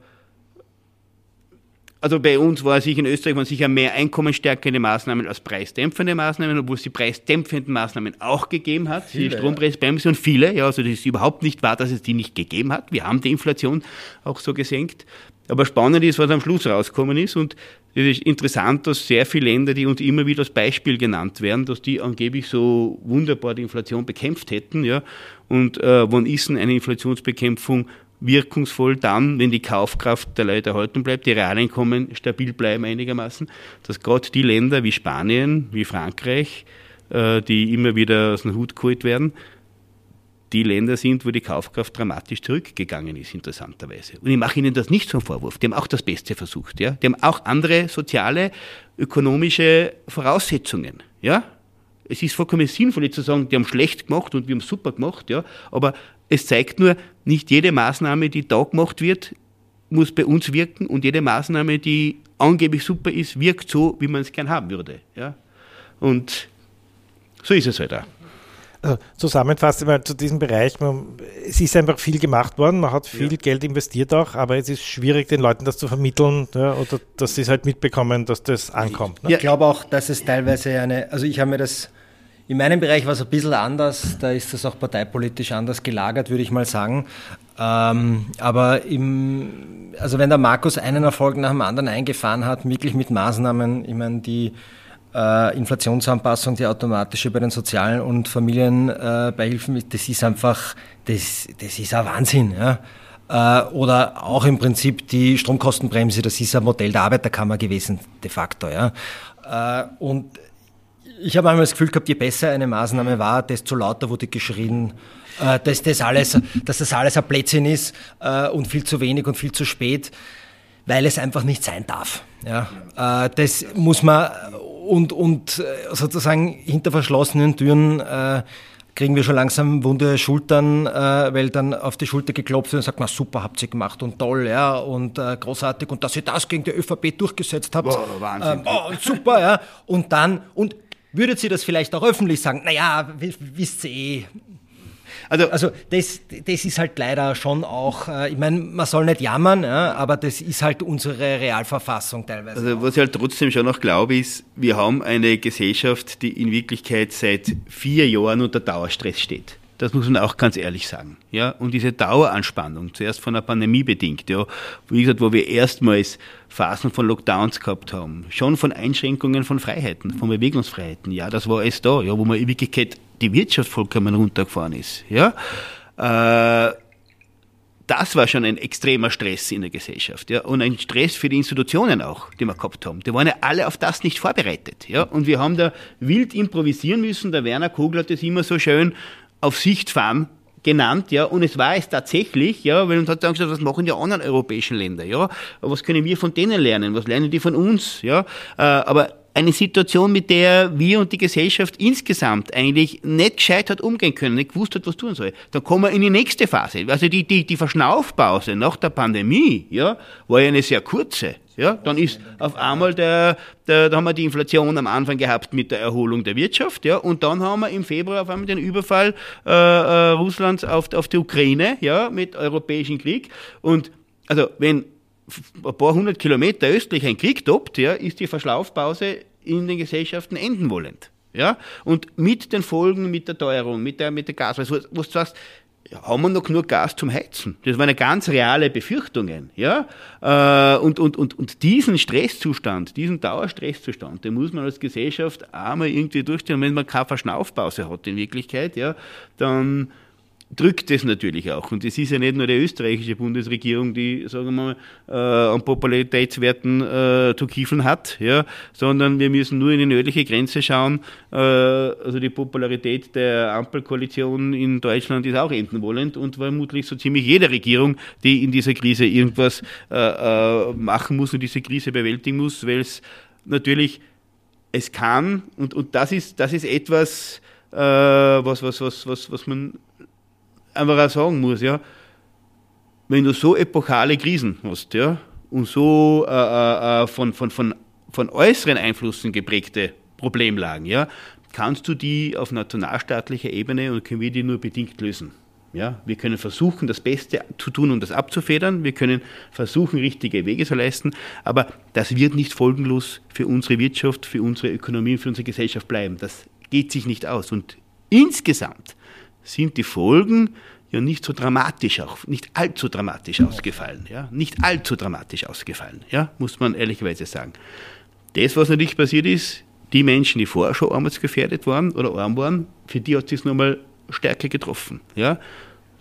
also bei uns war sich in Österreich waren sicher mehr einkommensstärkende Maßnahmen als preisdämpfende Maßnahmen, obwohl es die preisdämpfenden Maßnahmen auch gegeben hat, viele, die Strompreisbremse und viele. Ja, also das ist überhaupt nicht wahr, dass es die nicht gegeben hat. Wir haben die Inflation auch so gesenkt. Aber spannend ist, was am Schluss rausgekommen ist und es ist interessant, dass sehr viele Länder, die uns immer wieder als Beispiel genannt werden, dass die angeblich so wunderbar die Inflation bekämpft hätten. Ja. Und äh, wann ist denn eine Inflationsbekämpfung wirkungsvoll dann, wenn die Kaufkraft der Leute erhalten bleibt, die Realeinkommen stabil bleiben einigermaßen, dass gerade die Länder wie Spanien, wie Frankreich, äh, die immer wieder aus dem Hut geholt werden, die Länder sind, wo die Kaufkraft dramatisch zurückgegangen ist, interessanterweise. Und ich mache Ihnen das nicht zum Vorwurf. Die haben auch das Beste versucht. Ja? Die haben auch andere soziale, ökonomische Voraussetzungen. Ja? Es ist vollkommen sinnvoll zu sagen, die haben schlecht gemacht und wir haben super gemacht. Ja? Aber es zeigt nur, nicht jede Maßnahme, die da gemacht wird, muss bei uns wirken und jede Maßnahme, die angeblich super ist, wirkt so, wie man es gern haben würde. Ja? Und so ist es halt auch. Also zusammenfassend mal zu diesem Bereich, man, es ist einfach viel gemacht worden, man hat viel ja. Geld investiert auch, aber es ist schwierig, den Leuten das zu vermitteln ja, oder dass sie es halt mitbekommen, dass das ankommt. Ne? Ich glaube auch, dass es teilweise eine, also ich habe mir das, in meinem Bereich war es ein bisschen anders, da ist das auch parteipolitisch anders gelagert, würde ich mal sagen. Ähm, aber im, also wenn der Markus einen Erfolg nach dem anderen eingefahren hat, wirklich mit Maßnahmen, ich meine, die äh, Inflationsanpassung, die automatische bei den sozialen und Familienbeihilfen, äh, das ist einfach, das, das ist ein Wahnsinn. Ja. Äh, oder auch im Prinzip die Stromkostenbremse, das ist ein Modell der Arbeiterkammer gewesen, de facto. Ja. Äh, und ich habe einmal das Gefühl gehabt, je besser eine Maßnahme war, desto lauter wurde geschrien, äh, dass, das alles, dass das alles ein Plätzchen ist äh, und viel zu wenig und viel zu spät, weil es einfach nicht sein darf. Ja. Äh, das muss man und, und sozusagen hinter verschlossenen Türen kriegen wir schon langsam wunde Schultern, äh, weil dann auf die Schulter geklopft wird und sagt man, super, habt ihr gemacht und toll, ja, und äh, großartig und dass ihr das gegen die ÖVP durchgesetzt habt. Boah, Wahnsinn. Ähm, oh, super, ja. Und dann, und würdet ihr das vielleicht auch öffentlich sagen? Naja, wisst ihr eh, also, also das, das ist halt leider schon auch, äh, ich meine, man soll nicht jammern, ja, aber das ist halt unsere Realverfassung teilweise. Also was ich halt trotzdem schon noch glaube, ist, wir haben eine Gesellschaft, die in Wirklichkeit seit vier Jahren unter Dauerstress steht. Das muss man auch ganz ehrlich sagen. Ja, und diese Daueranspannung, zuerst von der Pandemie bedingt, ja, wie gesagt, wo wir erstmals Phasen von Lockdowns gehabt haben, schon von Einschränkungen von Freiheiten, von Bewegungsfreiheiten, ja, das war alles da, ja, wo man in Wirklichkeit die Wirtschaft vollkommen runtergefahren ist, ja. Äh, das war schon ein extremer Stress in der Gesellschaft, ja, und ein Stress für die Institutionen auch, die wir gehabt haben. Die waren ja alle auf das nicht vorbereitet, ja, und wir haben da wild improvisieren müssen. Der Werner Kogler hat das immer so schön auf Sicht fahren genannt, ja, und es war es tatsächlich, ja, weil uns hat dann gesagt, was machen die anderen europäischen Länder, ja, was können wir von denen lernen, was lernen die von uns, ja, äh, aber eine Situation, mit der wir und die Gesellschaft insgesamt eigentlich nicht gescheit hat umgehen können, nicht gewusst hat, was tun soll. Dann kommen wir in die nächste Phase. Also die, die, die Verschnaufpause nach der Pandemie, ja, war ja eine sehr kurze. Ja, dann ist auf einmal der, der, da haben wir die Inflation am Anfang gehabt mit der Erholung der Wirtschaft, ja, und dann haben wir im Februar auf einmal den Überfall äh, äh, Russlands auf, auf die Ukraine, ja, mit europäischem Krieg. Und also wenn ein paar hundert Kilometer östlich ein Krieg tobt, ja, ist die Verschlaufpause in den Gesellschaften enden wollend. Ja? Und mit den Folgen, mit der Teuerung, mit der, mit der Gas, was, was du sagst, haben wir noch nur Gas zum Heizen? Das waren ganz reale Befürchtungen. Ja? Äh, und, und, und, und diesen Stresszustand, diesen Dauerstresszustand, den muss man als Gesellschaft einmal irgendwie durchstehen. Und wenn man keine Verschnaufpause hat in Wirklichkeit, ja, dann drückt es natürlich auch. Und es ist ja nicht nur die österreichische Bundesregierung, die, sagen wir mal, äh, an Popularitätswerten äh, zu kiefeln hat, ja, sondern wir müssen nur in die nördliche Grenze schauen. Äh, also die Popularität der Ampelkoalition in Deutschland ist auch enden wollend und vermutlich so ziemlich jede Regierung, die in dieser Krise irgendwas äh, äh, machen muss und diese Krise bewältigen muss, weil es natürlich es kann und, und das ist das ist etwas, äh, was, was, was, was, was man einfach auch sagen muss, ja, wenn du so epochale Krisen hast, ja, und so äh, äh, äh, von, von, von, von äußeren Einflüssen geprägte Problemlagen, ja, kannst du die auf nationalstaatlicher Ebene und können wir die nur bedingt lösen. Ja, wir können versuchen, das Beste zu tun, um das abzufedern. Wir können versuchen, richtige Wege zu leisten. Aber das wird nicht folgenlos für unsere Wirtschaft, für unsere Ökonomie, für unsere Gesellschaft bleiben. Das geht sich nicht aus. Und insgesamt sind die Folgen ja nicht so dramatisch auch, nicht allzu dramatisch ausgefallen, ja, nicht allzu dramatisch ausgefallen, ja, muss man ehrlicherweise sagen. Das, was natürlich passiert ist, die Menschen, die vorher schon armutsgefährdet waren oder arm waren, für die hat es nochmal stärker getroffen, ja.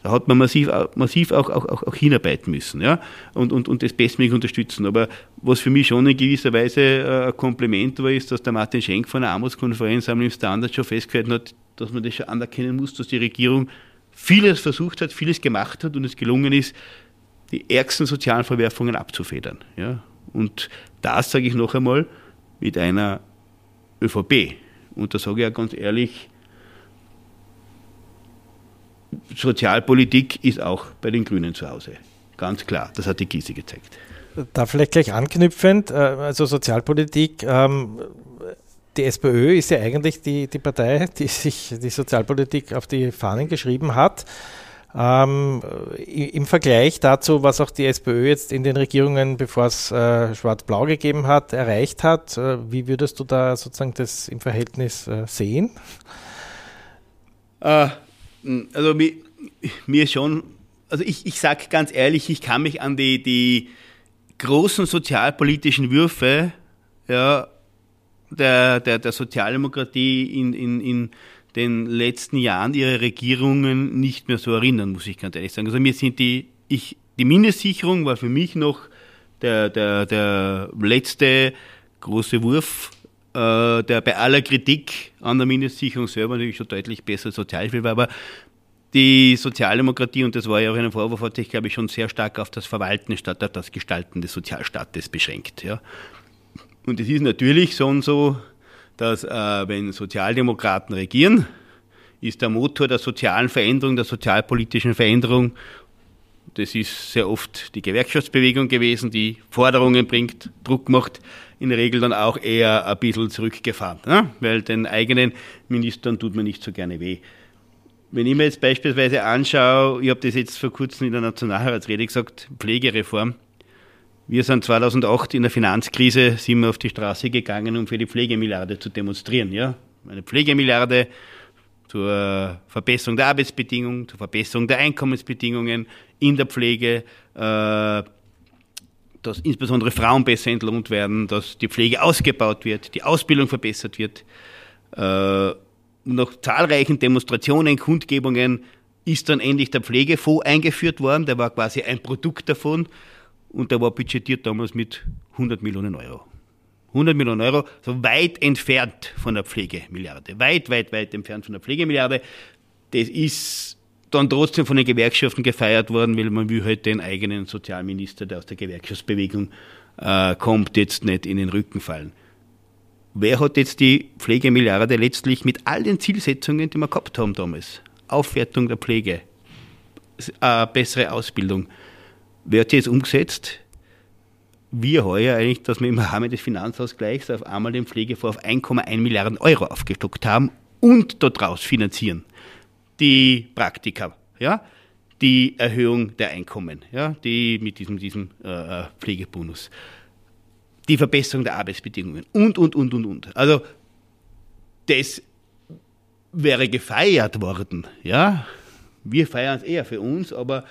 Da hat man massiv, massiv auch, auch, auch, auch hinarbeiten müssen ja? und, und, und das bestmöglich unterstützen. Aber was für mich schon in gewisser Weise äh, ein Kompliment war, ist, dass der Martin Schenk von der Armutskonferenz am Standard schon festgehalten hat, dass man das schon anerkennen muss, dass die Regierung vieles versucht hat, vieles gemacht hat und es gelungen ist, die ärgsten sozialen Verwerfungen abzufedern. Ja? Und das sage ich noch einmal mit einer ÖVP. Und da sage ich ja ganz ehrlich, Sozialpolitik ist auch bei den Grünen zu Hause. Ganz klar, das hat die Krise gezeigt. Da vielleicht gleich anknüpfend, äh, also Sozialpolitik, ähm, die SPÖ ist ja eigentlich die, die Partei, die sich die Sozialpolitik auf die Fahnen geschrieben hat. Ähm, Im Vergleich dazu, was auch die SPÖ jetzt in den Regierungen, bevor es äh, Schwarz-Blau gegeben hat, erreicht hat, äh, wie würdest du da sozusagen das im Verhältnis äh, sehen? Äh, also mir, mir schon, also ich, ich sage ganz ehrlich, ich kann mich an die, die großen sozialpolitischen Würfe ja, der, der, der Sozialdemokratie in, in, in den letzten Jahren ihrer Regierungen nicht mehr so erinnern, muss ich ganz ehrlich sagen. Also mir sind die, ich, die Mindestsicherung war für mich noch der, der, der letzte große Wurf der bei aller Kritik an der Mindestsicherung selber natürlich schon deutlich besser Sozialhilfe war, aber die Sozialdemokratie, und das war ja auch ein Vorwurf, hat sich, glaube ich, schon sehr stark auf das Verwalten statt auf das Gestalten des Sozialstaates beschränkt. Ja. Und es ist natürlich so und so, dass äh, wenn Sozialdemokraten regieren, ist der Motor der sozialen Veränderung, der sozialpolitischen Veränderung, das ist sehr oft die Gewerkschaftsbewegung gewesen, die Forderungen bringt, Druck macht, in der Regel dann auch eher ein bisschen zurückgefahren, ne? weil den eigenen Ministern tut man nicht so gerne weh. Wenn ich mir jetzt beispielsweise anschaue, ich habe das jetzt vor kurzem in der Nationalratsrede gesagt, Pflegereform. Wir sind 2008 in der Finanzkrise, sind wir auf die Straße gegangen, um für die Pflegemilliarde zu demonstrieren. Ja? Eine Pflegemilliarde zur Verbesserung der Arbeitsbedingungen, zur Verbesserung der Einkommensbedingungen in der Pflege, äh, dass insbesondere Frauen besser entlohnt werden, dass die Pflege ausgebaut wird, die Ausbildung verbessert wird. Äh, nach zahlreichen Demonstrationen, Kundgebungen ist dann endlich der Pflegefonds eingeführt worden. Der war quasi ein Produkt davon und der war budgetiert damals mit 100 Millionen Euro. 100 Millionen Euro, so weit entfernt von der Pflegemilliarde. Weit, weit, weit entfernt von der Pflegemilliarde. Das ist dann trotzdem von den Gewerkschaften gefeiert worden, weil man will halt den eigenen Sozialminister, der aus der Gewerkschaftsbewegung äh, kommt, jetzt nicht in den Rücken fallen. Wer hat jetzt die Pflegemilliarde letztlich mit all den Zielsetzungen, die wir gehabt haben damals? Aufwertung der Pflege, äh, bessere Ausbildung. Wer hat die jetzt umgesetzt? Wir heuer eigentlich, dass wir im Rahmen des Finanzausgleichs auf einmal den Pflegefonds auf 1,1 Milliarden Euro aufgestockt haben und daraus finanzieren die Praktika, ja, die Erhöhung der Einkommen, ja, die mit diesem, diesem äh, Pflegebonus, die Verbesserung der Arbeitsbedingungen und, und, und, und, und. Also das wäre gefeiert worden, ja. Wir feiern es eher für uns, aber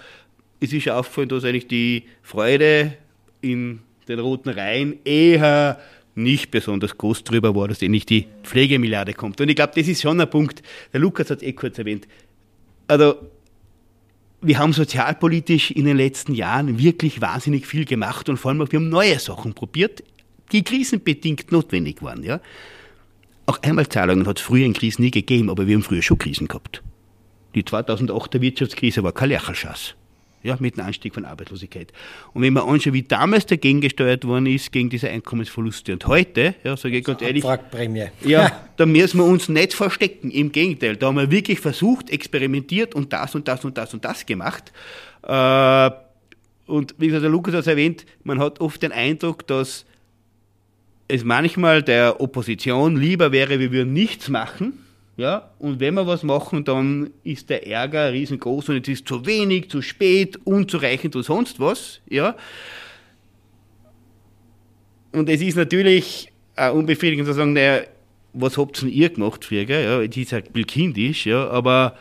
es ist ja aufgefallen, dass eigentlich die Freude in den roten Reihen eher nicht besonders groß drüber war, dass endlich die Pflegemilliarde kommt. Und ich glaube, das ist schon ein Punkt, der Lukas hat es eh kurz erwähnt. Also, wir haben sozialpolitisch in den letzten Jahren wirklich wahnsinnig viel gemacht und vor allem auch wir haben neue Sachen probiert, die krisenbedingt notwendig waren. Ja? Auch Einmalzahlungen hat es früher in Krisen nie gegeben, aber wir haben früher schon Krisen gehabt. Die 2008er Wirtschaftskrise war kein Lercherschatz ja, mit dem Anstieg von Arbeitslosigkeit. Und wenn man anschaut, wie damals dagegen gesteuert worden ist, gegen diese Einkommensverluste und heute, ja, sage ich ganz ehrlich, ja, da müssen wir uns nicht verstecken. Im Gegenteil, da haben wir wirklich versucht, experimentiert und das und das und das und das gemacht. Äh, und wie gesagt, der Lukas hat es erwähnt, man hat oft den Eindruck, dass es manchmal der Opposition lieber wäre, wir würden nichts machen, ja, und wenn wir was machen, dann ist der Ärger riesengroß und es ist zu wenig, zu spät, unzureichend oder sonst was. Ja. Und es ist natürlich auch unbefriedigend zu sagen, naja, was habt denn ihr gemacht früher? Ja, ist halt kindisch, ja, aber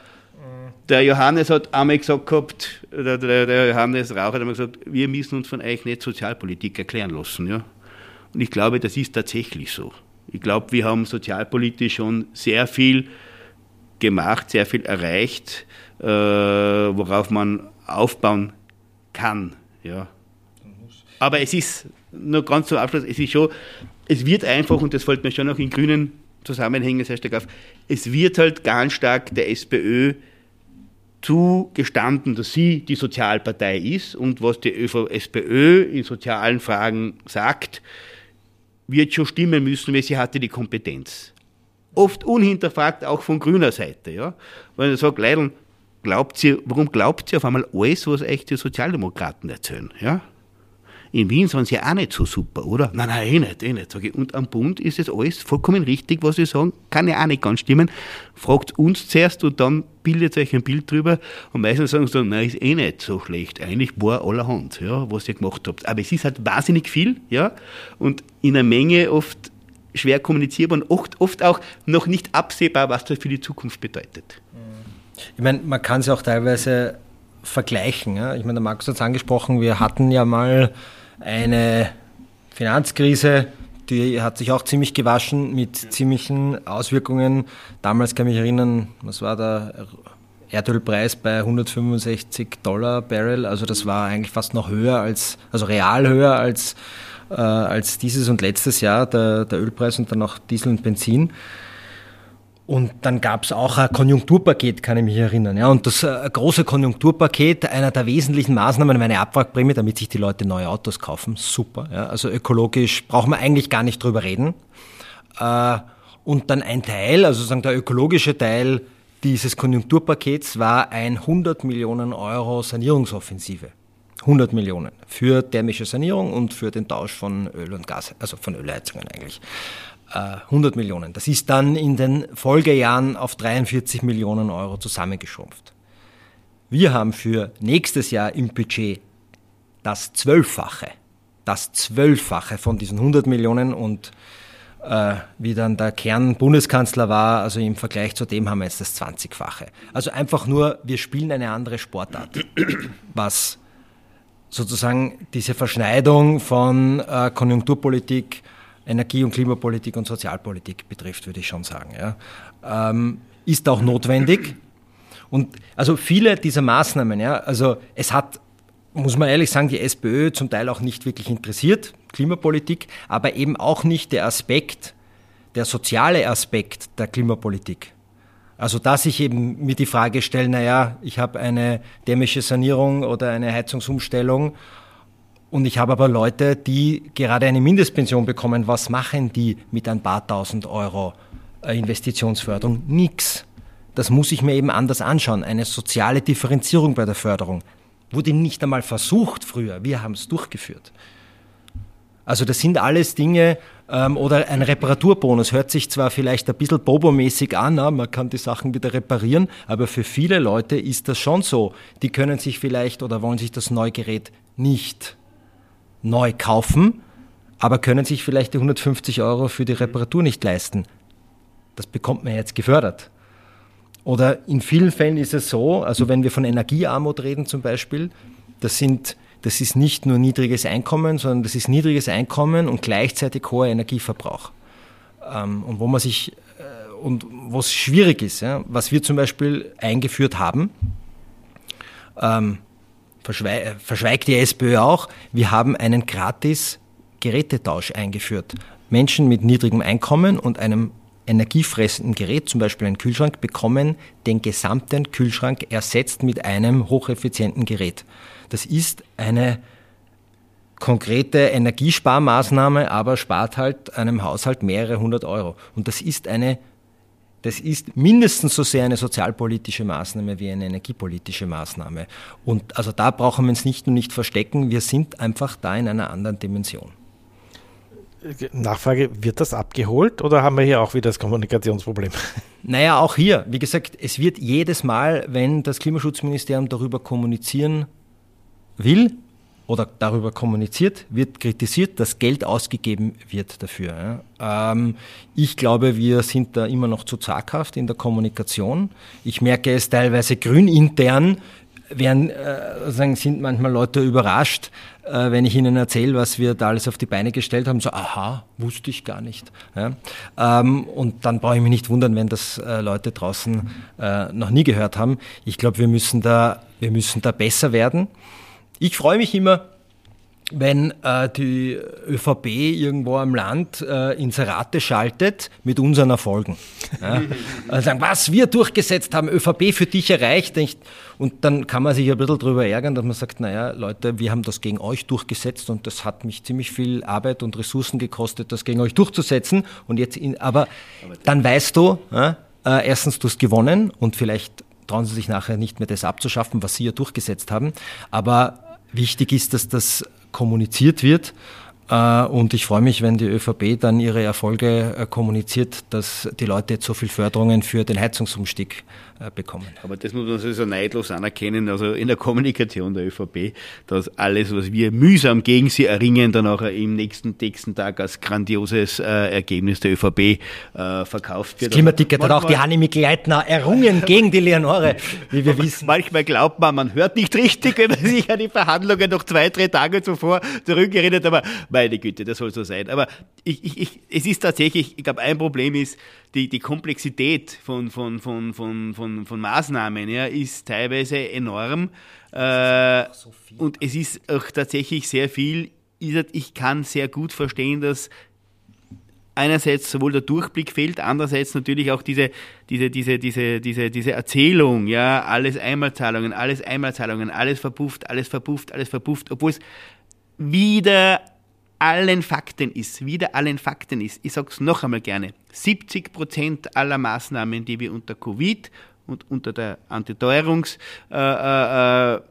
der Johannes hat einmal gesagt gehabt, der, der, der Johannes Rauch hat einmal gesagt, wir müssen uns von euch nicht Sozialpolitik erklären lassen. Ja. Und ich glaube, das ist tatsächlich so. Ich glaube, wir haben sozialpolitisch schon sehr viel gemacht, sehr viel erreicht äh, worauf man aufbauen kann. Ja. Aber es ist, nur ganz zum Abschluss, es ist schon, es wird einfach, und das fällt mir schon auch in grünen Zusammenhängen sehr stark auf, es wird halt ganz stark der SPÖ zugestanden, dass sie die Sozialpartei ist und was die SPÖ in sozialen Fragen sagt, wird schon stimmen müssen, weil sie hatte die Kompetenz. Oft unhinterfragt auch von grüner Seite. Ja? Wenn ich sage, Leidl, glaubt ihr, warum glaubt ihr auf einmal alles, was euch die Sozialdemokraten erzählen? Ja? In Wien sind sie ja auch nicht so super, oder? Nein, nein, eh nicht, eh nicht. Sag ich. Und am Bund ist es alles vollkommen richtig, was sie sagen. Kann ja auch nicht ganz stimmen. Fragt uns zuerst und dann bildet euch ein Bild drüber. Und meistens sagen sie dann, nein, ist eh nicht so schlecht. Eigentlich war allerhand, ja, was ihr gemacht habt. Aber es ist halt wahnsinnig viel, ja. Und in einer Menge oft schwer kommunizierbar und oft, oft auch noch nicht absehbar, was das für die Zukunft bedeutet. Ich meine, man kann es auch teilweise vergleichen. Ja? Ich meine, der Markus hat es angesprochen, wir hatten ja mal eine Finanzkrise, die hat sich auch ziemlich gewaschen mit ziemlichen Auswirkungen. Damals kann ich mich erinnern, was war der Erdölpreis bei 165 Dollar Barrel, also das war eigentlich fast noch höher als, also real höher als, äh, als dieses und letztes Jahr, der, der Ölpreis und dann auch Diesel und Benzin. Und dann gab es auch ein Konjunkturpaket, kann ich mich erinnern. Ja, und das äh, große Konjunkturpaket, einer der wesentlichen Maßnahmen war eine Abwrackprämie, damit sich die Leute neue Autos kaufen. Super. Ja, also ökologisch brauchen wir eigentlich gar nicht drüber reden. Äh, und dann ein Teil, also sozusagen der ökologische Teil dieses Konjunkturpakets war ein 100 Millionen Euro Sanierungsoffensive. 100 Millionen für thermische Sanierung und für den Tausch von Öl und Gas, also von Ölheizungen eigentlich. 100 äh, Millionen. Das ist dann in den Folgejahren auf 43 Millionen Euro zusammengeschrumpft. Wir haben für nächstes Jahr im Budget das Zwölffache, das Zwölffache von diesen 100 Millionen und äh, wie dann der Kern-Bundeskanzler war, also im Vergleich zu dem haben wir jetzt das 20-fache. Also einfach nur, wir spielen eine andere Sportart, was sozusagen diese Verschneidung von äh, Konjunkturpolitik Energie- und Klimapolitik und Sozialpolitik betrifft, würde ich schon sagen. Ja. Ähm, ist auch notwendig. Und also viele dieser Maßnahmen, ja, also es hat, muss man ehrlich sagen, die SPÖ zum Teil auch nicht wirklich interessiert, Klimapolitik, aber eben auch nicht der Aspekt, der soziale Aspekt der Klimapolitik. Also dass ich eben mir die Frage stelle, naja, ich habe eine dämische Sanierung oder eine Heizungsumstellung und ich habe aber Leute, die gerade eine Mindestpension bekommen. Was machen die mit ein paar tausend Euro äh, Investitionsförderung? Nix. Das muss ich mir eben anders anschauen. Eine soziale Differenzierung bei der Förderung wurde nicht einmal versucht früher. Wir haben es durchgeführt. Also das sind alles Dinge, ähm, oder ein Reparaturbonus hört sich zwar vielleicht ein bisschen bobomäßig an, na, man kann die Sachen wieder reparieren, aber für viele Leute ist das schon so. Die können sich vielleicht oder wollen sich das neue Gerät nicht neu kaufen, aber können sich vielleicht die 150 Euro für die Reparatur nicht leisten. Das bekommt man jetzt gefördert. Oder in vielen Fällen ist es so, also wenn wir von Energiearmut reden zum Beispiel, das, sind, das ist nicht nur niedriges Einkommen, sondern das ist niedriges Einkommen und gleichzeitig hoher Energieverbrauch. Ähm, und wo man sich, äh, und wo es schwierig ist, was wir zum Beispiel eingeführt haben, ähm, verschweigt die SPÖ auch, wir haben einen gratis Gerätetausch eingeführt. Menschen mit niedrigem Einkommen und einem energiefressenden Gerät, zum Beispiel ein Kühlschrank, bekommen den gesamten Kühlschrank ersetzt mit einem hocheffizienten Gerät. Das ist eine konkrete Energiesparmaßnahme, aber spart halt einem Haushalt mehrere hundert Euro. Und das ist eine das ist mindestens so sehr eine sozialpolitische Maßnahme wie eine energiepolitische Maßnahme. Und also da brauchen wir uns nicht nur nicht verstecken, wir sind einfach da in einer anderen Dimension. Nachfrage, wird das abgeholt oder haben wir hier auch wieder das Kommunikationsproblem? Naja, auch hier, wie gesagt, es wird jedes Mal, wenn das Klimaschutzministerium darüber kommunizieren will, oder darüber kommuniziert, wird kritisiert, dass Geld ausgegeben wird dafür. Ähm, ich glaube, wir sind da immer noch zu zaghaft in der Kommunikation. Ich merke es teilweise grünintern, werden, äh, sind manchmal Leute überrascht, äh, wenn ich ihnen erzähle, was wir da alles auf die Beine gestellt haben, so, aha, wusste ich gar nicht. Ähm, und dann brauche ich mich nicht wundern, wenn das äh, Leute draußen noch nie gehört haben. Ich glaube, wir müssen da, wir müssen da besser werden. Ich freue mich immer, wenn äh, die ÖVP irgendwo am Land äh, Inserate schaltet mit unseren Erfolgen. Ja? Also sagen, was wir durchgesetzt haben, ÖVP für dich erreicht. Und dann kann man sich ein bisschen darüber ärgern, dass man sagt, naja, Leute, wir haben das gegen euch durchgesetzt und das hat mich ziemlich viel Arbeit und Ressourcen gekostet, das gegen euch durchzusetzen. Und jetzt, in, aber dann weißt du, ja, äh, erstens, du hast gewonnen und vielleicht trauen sie sich nachher nicht mehr das abzuschaffen, was sie ja durchgesetzt haben. Aber wichtig ist, dass das kommuniziert wird. Äh, und ich freue mich, wenn die ÖVP dann ihre Erfolge äh, kommuniziert, dass die Leute jetzt so viel Förderungen für den Heizungsumstieg bekommen. Aber das muss man so neidlos anerkennen, also in der Kommunikation der ÖVP, dass alles, was wir mühsam gegen sie erringen, dann auch im nächsten, nächsten Tag als grandioses äh, Ergebnis der ÖVP äh, verkauft wird. Das Klimaticket hat auch die Hanni Mikl-Leitner errungen gegen die Leonore, wie wir wissen. Manchmal glaubt man, man hört nicht richtig, wenn man sich an die Verhandlungen noch zwei, drei Tage zuvor zurückerinnert, aber meine Güte, das soll so sein. Aber ich, ich, ich, es ist tatsächlich, ich glaube, ein Problem ist, die, die Komplexität von, von, von, von, von, von Maßnahmen ja, ist teilweise enorm. Äh, so und es ist auch tatsächlich sehr viel. Ich kann sehr gut verstehen, dass einerseits sowohl der Durchblick fehlt, andererseits natürlich auch diese, diese, diese, diese, diese, diese Erzählung, ja, alles Einmalzahlungen, alles Einmalzahlungen, alles verpufft, alles verpufft, alles verpufft, obwohl es wieder allen Fakten ist, wieder allen Fakten ist, ich sage es noch einmal gerne, 70 Prozent aller Maßnahmen, die wir unter Covid und unter der Antiteuerungs äh, äh, äh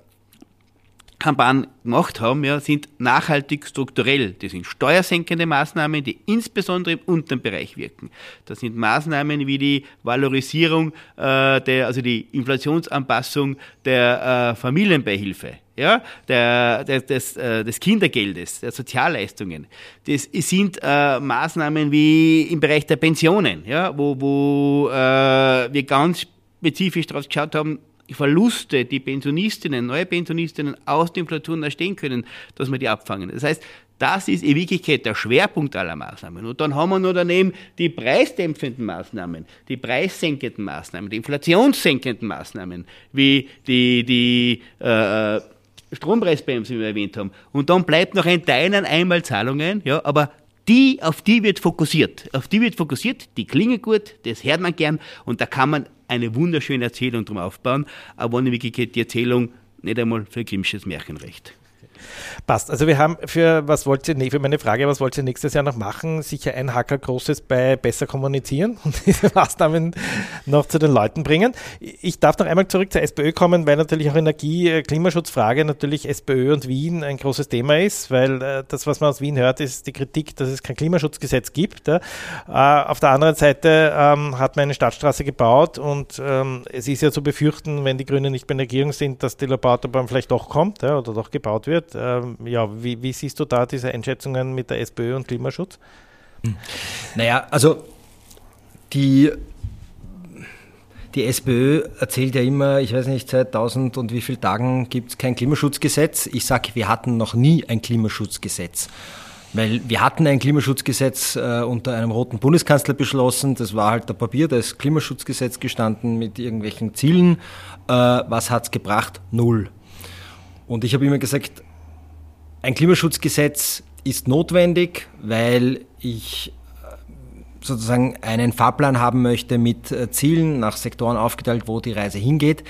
gemacht haben, ja, sind nachhaltig strukturell. Das sind steuersenkende Maßnahmen, die insbesondere im unteren Bereich wirken. Das sind Maßnahmen wie die Valorisierung, äh, der, also die Inflationsanpassung der äh, Familienbeihilfe, ja, der, der, des, äh, des Kindergeldes, der Sozialleistungen. Das sind äh, Maßnahmen wie im Bereich der Pensionen, ja, wo, wo äh, wir ganz spezifisch darauf geschaut haben, Verluste, die Pensionistinnen, neue Pensionistinnen aus der Inflation erstehen können, dass wir die abfangen. Das heißt, das ist in Wirklichkeit der Schwerpunkt aller Maßnahmen. Und dann haben wir noch daneben die preisdämpfenden Maßnahmen, die preissenkenden Maßnahmen, die inflationssenkenden Maßnahmen, wie die, die äh, Strompreisbremse, wie wir erwähnt haben. Und dann bleibt noch ein Teil an Einmalzahlungen, ja, aber die, auf die wird fokussiert. Auf die wird fokussiert, die klingen gut, das hört man gern und da kann man eine wunderschöne Erzählung drum aufbauen, aber in Wirklichkeit die Erzählung nicht einmal für Grimsches Märchenrecht. Passt. Also wir haben für was wollt ihr, für meine Frage, was wollt ihr nächstes Jahr noch machen? Sicher ein Hacker großes bei besser kommunizieren und diese Maßnahmen noch zu den Leuten bringen. Ich darf noch einmal zurück zur SPÖ kommen, weil natürlich auch Energie, äh, Klimaschutzfrage natürlich SPÖ und Wien ein großes Thema ist, weil äh, das, was man aus Wien hört, ist die Kritik, dass es kein Klimaschutzgesetz gibt. Äh, auf der anderen Seite ähm, hat man eine Stadtstraße gebaut und ähm, es ist ja zu befürchten, wenn die Grünen nicht bei der Regierung sind, dass die Labautobahn vielleicht doch kommt oder doch gebaut wird. Ähm, ja, wie, wie, siehst du da diese Einschätzungen mit der SPÖ und Klimaschutz? Hm. Naja, also die, die SPÖ erzählt ja immer, ich weiß nicht, seit tausend und wie vielen Tagen gibt es kein Klimaschutzgesetz. Ich sage, wir hatten noch nie ein Klimaschutzgesetz. Weil wir hatten ein Klimaschutzgesetz äh, unter einem roten Bundeskanzler beschlossen. Das war halt der Papier, da ist Klimaschutzgesetz gestanden mit irgendwelchen Zielen. Äh, was hat es gebracht? Null. Und ich habe immer gesagt, ein Klimaschutzgesetz ist notwendig, weil ich äh, sozusagen einen Fahrplan haben möchte mit äh, Zielen nach Sektoren aufgeteilt, wo die Reise hingeht.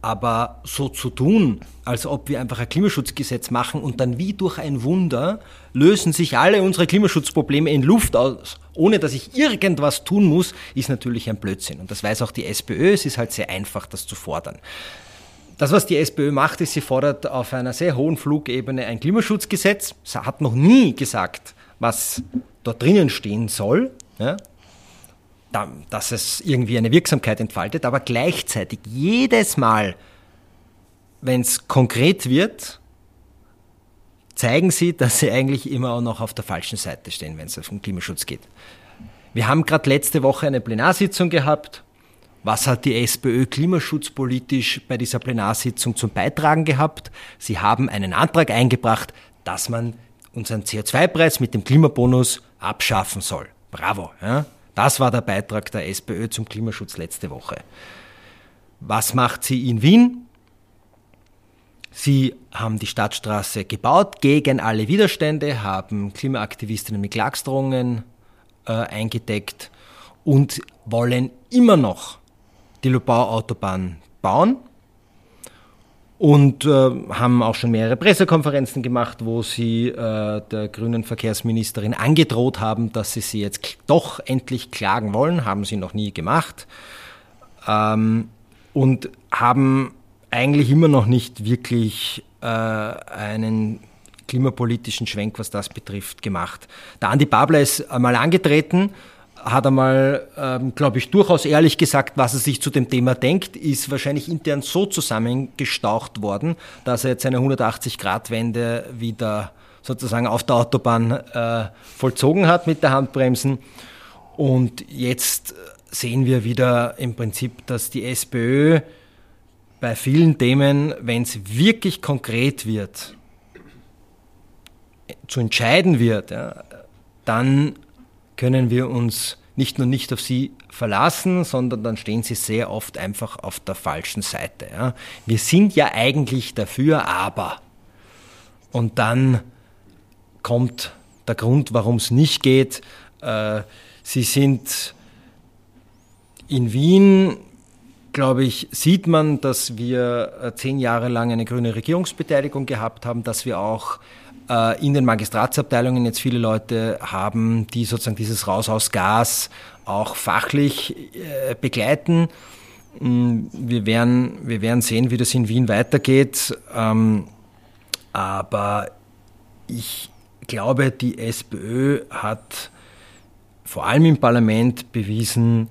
Aber so zu tun, als ob wir einfach ein Klimaschutzgesetz machen und dann wie durch ein Wunder lösen sich alle unsere Klimaschutzprobleme in Luft aus, ohne dass ich irgendwas tun muss, ist natürlich ein Blödsinn. Und das weiß auch die SPÖ. Es ist halt sehr einfach, das zu fordern. Das, was die SPÖ macht, ist, sie fordert auf einer sehr hohen Flugebene ein Klimaschutzgesetz. Sie hat noch nie gesagt, was dort drinnen stehen soll, ja, dass es irgendwie eine Wirksamkeit entfaltet, aber gleichzeitig jedes Mal, wenn es konkret wird, zeigen sie, dass sie eigentlich immer auch noch auf der falschen Seite stehen, wenn es um Klimaschutz geht. Wir haben gerade letzte Woche eine Plenarsitzung gehabt Was hat die SPÖ klimaschutzpolitisch bei dieser Plenarsitzung zum Beitragen gehabt? Sie haben einen Antrag eingebracht, dass man unseren CO2-Preis mit dem Klimabonus abschaffen soll. Bravo. Ja? Das war der Beitrag der SPÖ zum Klimaschutz letzte Woche. Was macht sie in Wien? Sie haben die Stadtstraße gebaut gegen alle Widerstände, haben Klimaaktivistinnen mit Klagsdrohungen äh, eingedeckt und wollen immer noch die Lubau-Autobahn bauen und äh, haben auch schon mehrere Pressekonferenzen gemacht, wo sie äh, der grünen Verkehrsministerin angedroht haben, dass sie sie jetzt doch endlich klagen wollen. Haben sie noch nie gemacht. Ähm, und haben eigentlich immer noch nicht wirklich äh, einen klimapolitischen Schwenk, was das betrifft, gemacht. Der Andi Babler ist einmal angetreten, hat einmal, ähm, glaube ich, durchaus ehrlich gesagt, was er sich zu dem Thema denkt, ist wahrscheinlich intern so zusammengestaucht worden, dass er jetzt eine 180-Grad-Wende wieder sozusagen auf der Autobahn äh, vollzogen hat mit der Handbremsen. Und jetzt sehen wir wieder im Prinzip, dass die SPÖ bei vielen Themen, wenn es wirklich konkret wird, zu entscheiden wird, ja, dann können wir uns nicht nur nicht auf sie verlassen, sondern dann stehen sie sehr oft einfach auf der falschen Seite. Ja. Wir sind ja eigentlich dafür, aber. Und dann kommt der Grund, warum es nicht geht. Äh, sie sind in Wien glaube ich, sieht man, dass wir äh, zehn Jahre lang eine grüne Regierungsbeteiligung gehabt haben, dass wir auch äh, in den Magistratsabteilungen jetzt viele Leute haben, die sozusagen dieses Raus aus Gas auch fachlich äh, begleiten. Mm, wir werden, wir werden sehen, wie das in Wien weitergeht. Ähm, aber ich glaube, die SPÖ hat vor allem im Parlament bewiesen,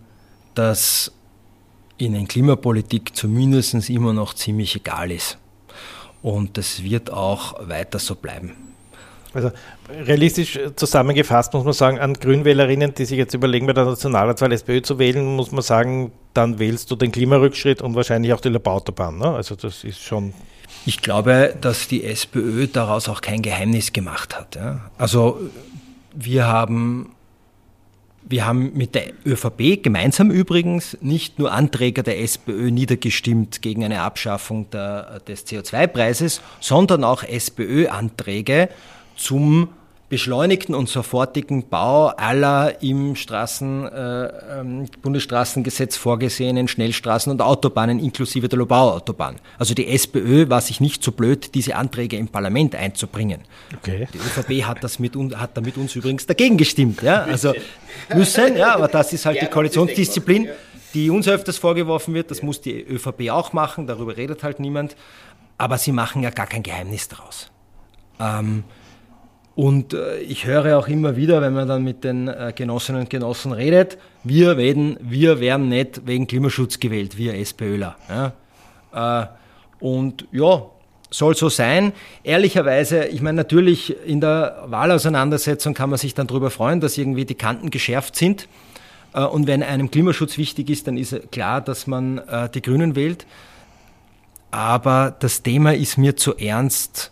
dass ihnen Klimapolitik zumindest immer noch ziemlich egal ist. Und das wird auch weiter so bleiben. Also realistisch zusammengefasst muss man sagen, an Grünwählerinnen, die sich jetzt überlegen, bei der Nationalratswahl SPÖ zu wählen, muss man sagen, dann wählst du den Klimarückschritt und wahrscheinlich auch die Labautobahn. Ne? Also das ist schon. Ich glaube, dass die SPÖ daraus auch kein Geheimnis gemacht hat. Ja? Also wir haben wir haben mit der ÖVP gemeinsam übrigens nicht nur Anträge der SPÖ niedergestimmt gegen eine Abschaffung der, des CO2-Preises, sondern auch SPÖ-Anträge zum beschleunigten und sofortigen Bau aller im Straßen, äh, ähm, Bundesstraßengesetz vorgesehenen Schnellstraßen und Autobahnen inklusive der Lobau-Autobahn. Also die SPÖ war sich nicht so blöd, diese Anträge im Parlament einzubringen. Okay. Die ÖVP hat, das mit, hat da mit uns übrigens dagegen gestimmt. Ja? Also müssen, ja, aber das ist halt die Koalitionsdisziplin, die uns öfters vorgeworfen wird. Das muss die ÖVP auch machen, darüber redet halt niemand. Aber sie machen ja gar kein Geheimnis daraus. Ähm, und äh, ich höre auch immer wieder, wenn man dann mit den äh, Genossinnen und Genossen redet, wir werden, wir werden nicht wegen Klimaschutz gewählt, wir SPÖler. Ja? Äh, und ja, soll so sein. Ehrlicherweise, ich meine, natürlich in der Wahlauseinandersetzung kann man sich dann darüber freuen, dass irgendwie die Kanten geschärft sind. Und wenn einem Klimaschutz wichtig ist, dann ist klar, dass man die Grünen wählt. Aber das Thema ist mir zu ernst,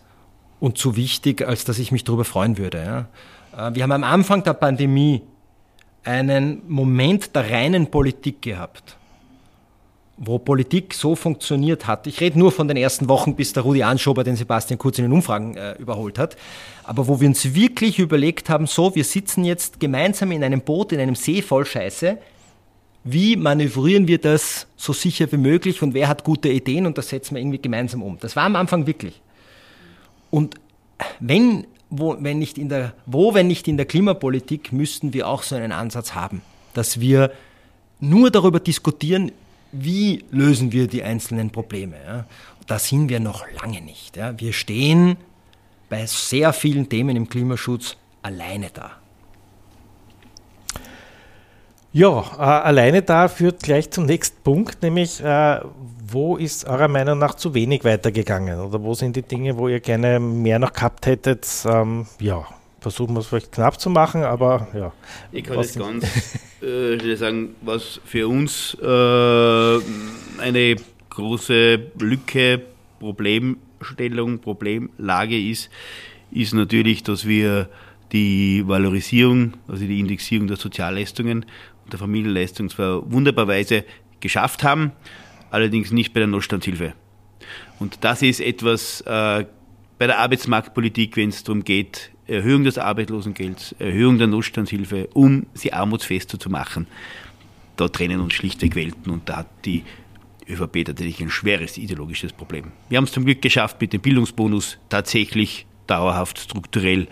und zu wichtig, als dass ich mich darüber freuen würde. Ja. Äh, wir haben am Anfang der Pandemie einen Moment der reinen Politik gehabt, wo Politik so funktioniert hat. Ich rede nur von den ersten Wochen, bis der Rudi Anschober den Sebastian Kurz in den Umfragen äh, überholt hat. Aber wo wir uns wirklich überlegt haben, so, wir sitzen jetzt gemeinsam in einem Boot, in einem See voll Scheiße. Wie manövrieren wir das so sicher wie möglich und wer hat gute Ideen und das setzen wir irgendwie gemeinsam um. Das war am Anfang wirklich. Und wenn, wo, wenn nicht in der, wo, wenn nicht in der Klimapolitik, müssten wir auch so einen Ansatz haben, dass wir nur darüber diskutieren, wie lösen wir die einzelnen Probleme. Ja. Da sind wir noch lange nicht. Ja. Wir stehen bei sehr vielen Themen im Klimaschutz alleine da. Ja, äh, alleine da führt gleich zum nächsten Punkt, nämlich äh, wo ist eurer Meinung nach zu wenig weitergegangen? Oder wo sind die Dinge, wo ihr gerne mehr noch gehabt hättet? Ähm, ja, versuchen wir es vielleicht knapp zu machen, aber ja. Ich kann jetzt ganz äh, sagen, was für uns äh, eine große Lücke, Problemstellung, Problemlage ist, ist natürlich, dass wir die Valorisierung, also die Indexierung der Sozialleistungen und der Familienleistung zwar wunderbarweise geschafft haben, allerdings nicht bei der Notstandshilfe. Und das ist etwas äh, bei der Arbeitsmarktpolitik, wenn es darum geht, Erhöhung des Arbeitslosengelds, Erhöhung der Notstandshilfe, um sie armutsfester zu machen. Da trennen uns schlichtweg Welten und da hat die ÖVP tatsächlich ein schweres ideologisches Problem. Wir haben es zum Glück geschafft, mit dem Bildungsbonus tatsächlich dauerhaft strukturell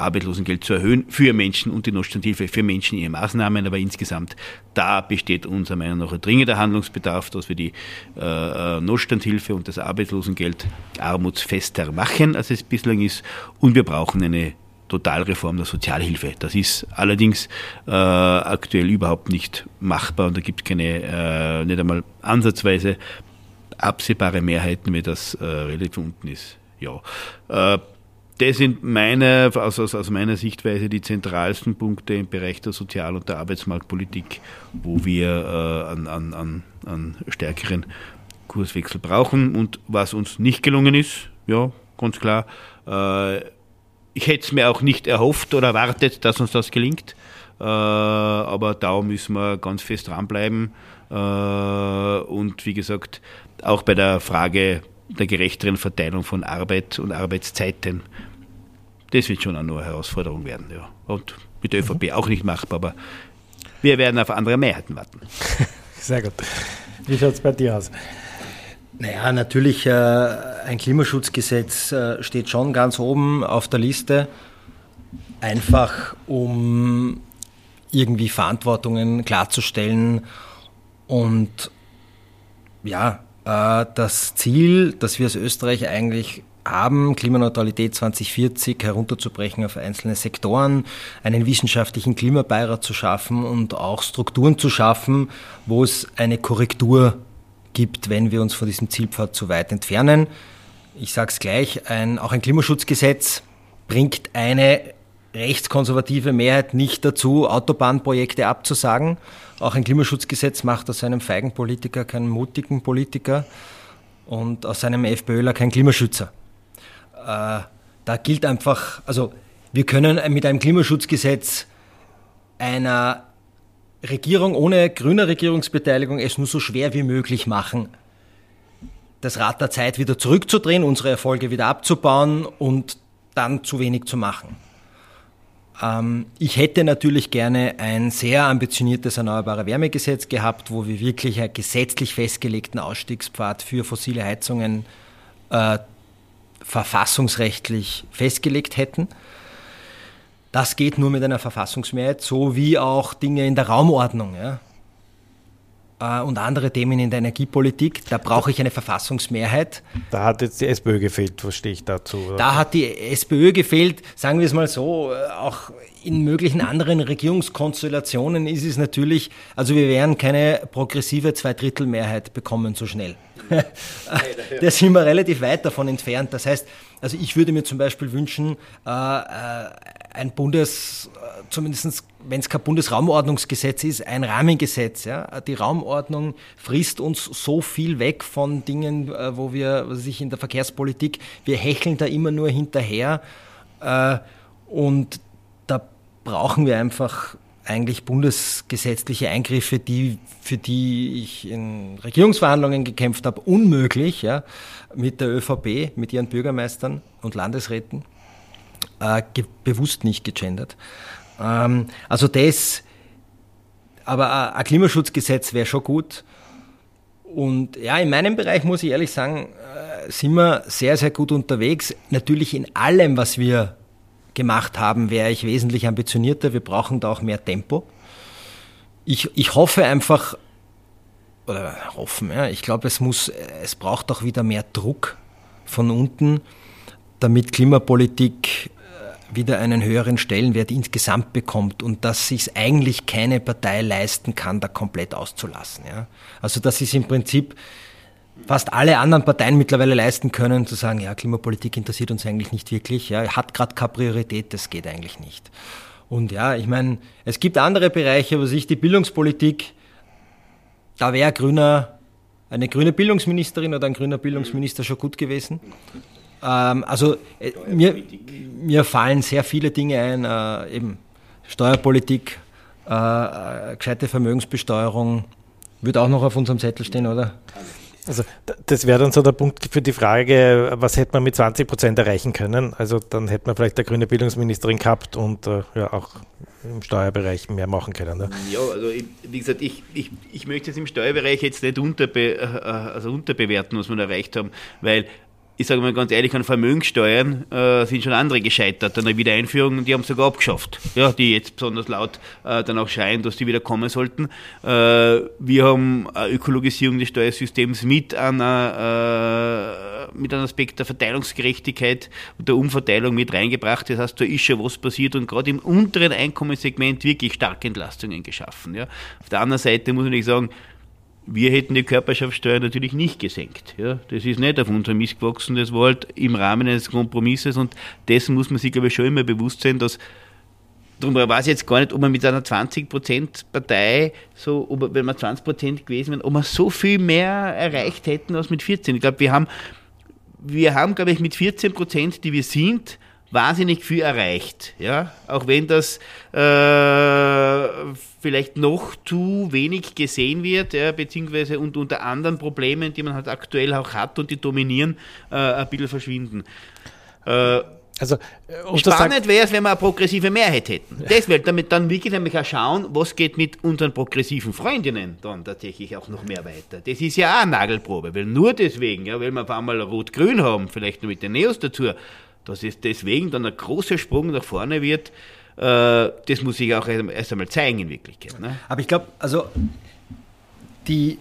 Arbeitslosengeld zu erhöhen für Menschen und die Notstandhilfe für Menschen in ihren Maßnahmen. Aber insgesamt, da besteht unserer Meinung nach ein dringender Handlungsbedarf, dass wir die äh, Notstandhilfe und das Arbeitslosengeld armutsfester machen, als es bislang ist. Und wir brauchen eine Totalreform der Sozialhilfe. Das ist allerdings äh, aktuell überhaupt nicht machbar und da gibt es keine, äh, nicht einmal ansatzweise absehbare Mehrheiten, wie das äh, relativ unten ist. Ja. Das sind meine, aus, aus, aus meiner Sichtweise die zentralsten Punkte im Bereich der Sozial- und der Arbeitsmarktpolitik, wo wir äh, an, an, an, an stärkeren Kurswechsel brauchen. Und was uns nicht gelungen ist, ja, ganz klar, äh, ich hätte es mir auch nicht erhofft oder erwartet, dass uns das gelingt. Äh, aber da müssen wir ganz fest dranbleiben. Äh, und wie gesagt, auch bei der Frage der gerechteren Verteilung von Arbeit und Arbeitszeiten. Das wird schon eine neue Herausforderung werden. Ja. Und mit der ÖVP mhm. auch nicht machbar, aber wir werden auf andere Mehrheiten warten. Sehr gut. Wie schaut es bei dir aus? Naja, natürlich, äh, ein Klimaschutzgesetz äh, steht schon ganz oben auf der Liste, einfach um irgendwie Verantwortungen klarzustellen und ja, das Ziel, das wir als Österreich eigentlich haben, Klimaneutralität 2040 herunterzubrechen auf einzelne Sektoren, einen wissenschaftlichen Klimabeirat zu schaffen und auch Strukturen zu schaffen, wo es eine Korrektur gibt, wenn wir uns von diesem Zielpfad zu weit entfernen. Ich sage es gleich, ein, auch ein Klimaschutzgesetz bringt eine rechtskonservative Mehrheit nicht dazu, Autobahnprojekte abzusagen. Auch ein Klimaschutzgesetz macht aus einem feigen Politiker keinen mutigen Politiker und aus einem FPÖler keinen Klimaschützer. Äh, da gilt einfach, also wir können mit einem Klimaschutzgesetz einer Regierung ohne grüne Regierungsbeteiligung es nur so schwer wie möglich machen, das Rad der Zeit wieder zurückzudrehen, unsere Erfolge wieder abzubauen und dann zu wenig zu machen. Ähm, ich hätte natürlich gerne ein sehr ambitioniertes Erneuerbare Wärmegesetz gehabt, wo wir wirklich einen gesetzlich festgelegten Ausstiegspfad für fossile Heizungen äh, verfassungsrechtlich festgelegt hätten. Das geht nur mit einer Verfassungsmehrheit, so wie auch Dinge in der Raumordnung. Ja und andere Themen in der Energiepolitik. Da brauche ich eine Verfassungsmehrheit. Da hat jetzt die SPÖ gefehlt, verstehe ich dazu. Oder? Da hat die SPÖ gefehlt, sagen wir es mal so, äh, auch in möglichen anderen Regierungskonstellationen ist es natürlich, also wir werden keine progressive Zweidrittelmehrheit bekommen so schnell. da sind wir relativ weit davon entfernt. Das heißt, also ich würde mir zum Beispiel wünschen, äh, äh ein Bundes, äh, zumindest wenn es kein Bundesraumordnungsgesetz ist, ein Rahmengesetz. Ja? Die Raumordnung frisst uns so viel weg von Dingen, äh, wo wir, was sich in der Verkehrspolitik, wir hecheln da immer nur hinterher äh, und da brauchen wir einfach eigentlich bundesgesetzliche Eingriffe, die, für die ich in Regierungsverhandlungen gekämpft habe, unmöglich, ja, mit der ÖVP, mit ihren Bürgermeistern und Landesräten, äh, bewusst nicht gegendert. Ähm, also das, aber ein Klimaschutzgesetz wäre schon gut. Und ja, in meinem Bereich muss ich ehrlich sagen, äh, sind wir sehr, sehr gut unterwegs. Natürlich in allem, was wir gemacht haben, wäre ich wesentlich ambitionierter. Wir brauchen da auch mehr Tempo. Ich, ich hoffe einfach, oder hoffen, ja, ich glaube, es muss, es braucht auch wieder mehr Druck von unten, damit Klimapolitik äh, wieder einen höheren Stellenwert insgesamt bekommt und dass sich eigentlich keine Partei leisten kann, da komplett auszulassen. Ja. Also das ist im Prinzip fast alle anderen Parteien mittlerweile leisten können, zu sagen, ja, Klimapolitik interessiert uns eigentlich nicht wirklich, ja, hat gerade keine Priorität, das geht eigentlich nicht. Und ja, ich meine, es gibt andere Bereiche, wo sich die Bildungspolitik, da wäre grüner, eine grüne Bildungsministerin oder ein grüner Bildungsminister schon gut gewesen. Ähm, also äh, mir, mir fallen sehr viele Dinge ein, äh, eben Steuerpolitik, äh, äh gescheite Vermögensbesteuerung, wird auch noch auf unserem Zettel stehen, oder? Also das wäre dann so der Punkt für die Frage, was hätte man mit 20 Prozent erreichen können? Also dann hätte man vielleicht eine grüne Bildungsministerin gehabt und äh, ja auch im Steuerbereich mehr machen können. Ne? Ja, also ich, wie gesagt, ich, ich, ich möchte es im Steuerbereich jetzt nicht unterbe, äh, äh, also unterbewerten, was wir erreicht haben, weil ich sage mal ganz ehrlich, an Vermögenssteuern äh, sind schon andere gescheitert an der Wiedereinführung die haben sogar abgeschafft. Ja, die jetzt besonders laut äh, dann auch schreien, dass die wieder kommen sollten. Äh, wir haben eine Ökologisierung des Steuersystems mit einer, äh, mit einem Aspekt der Verteilungsgerechtigkeit und der Umverteilung mit reingebracht. Das heißt, da ist schon was passiert und gerade im unteren Einkommenssegment wirklich starke Entlastungen geschaffen. Ja. Auf der anderen Seite muss ich sagen, wir hätten die Körperschaftssteuer natürlich nicht gesenkt. Ja, das ist nicht auf unserem Mist gewachsen, das war halt im Rahmen eines Kompromisses und dessen muss man sich, glaube ich, schon immer bewusst sein, dass Darum weiß ich jetzt gar nicht, ob man mit einer 20%-Partei, so, ob, wenn wir 20% gewesen wären, ob wir so viel mehr erreicht hätten als mit 14. Ich glaube, wir haben, wir haben, glaube ich, mit 14%, die wir sind, wahnsinnig viel erreicht. Ja? Auch wenn das äh, vielleicht noch zu wenig gesehen wird, ja, beziehungsweise und unter anderen Problemen, die man halt aktuell auch hat und die dominieren, äh, ein bisschen verschwinden. Äh, also, äh, Spannend wäre es, wenn wir eine progressive Mehrheit hätten. Das wäre damit dann wirklich nämlich auch schauen, was geht mit unseren progressiven Freundinnen dann tatsächlich auch noch mehr weiter. Das ist ja auch eine Nagelprobe, weil nur deswegen, ja, weil wir auf einmal Rot-Grün haben, vielleicht nur mit den Neos dazu, dass es deswegen dann ein großer Sprung nach vorne wird, äh, das muss sich auch erst einmal zeigen in Wirklichkeit. Ne? Aber ich glaube, also die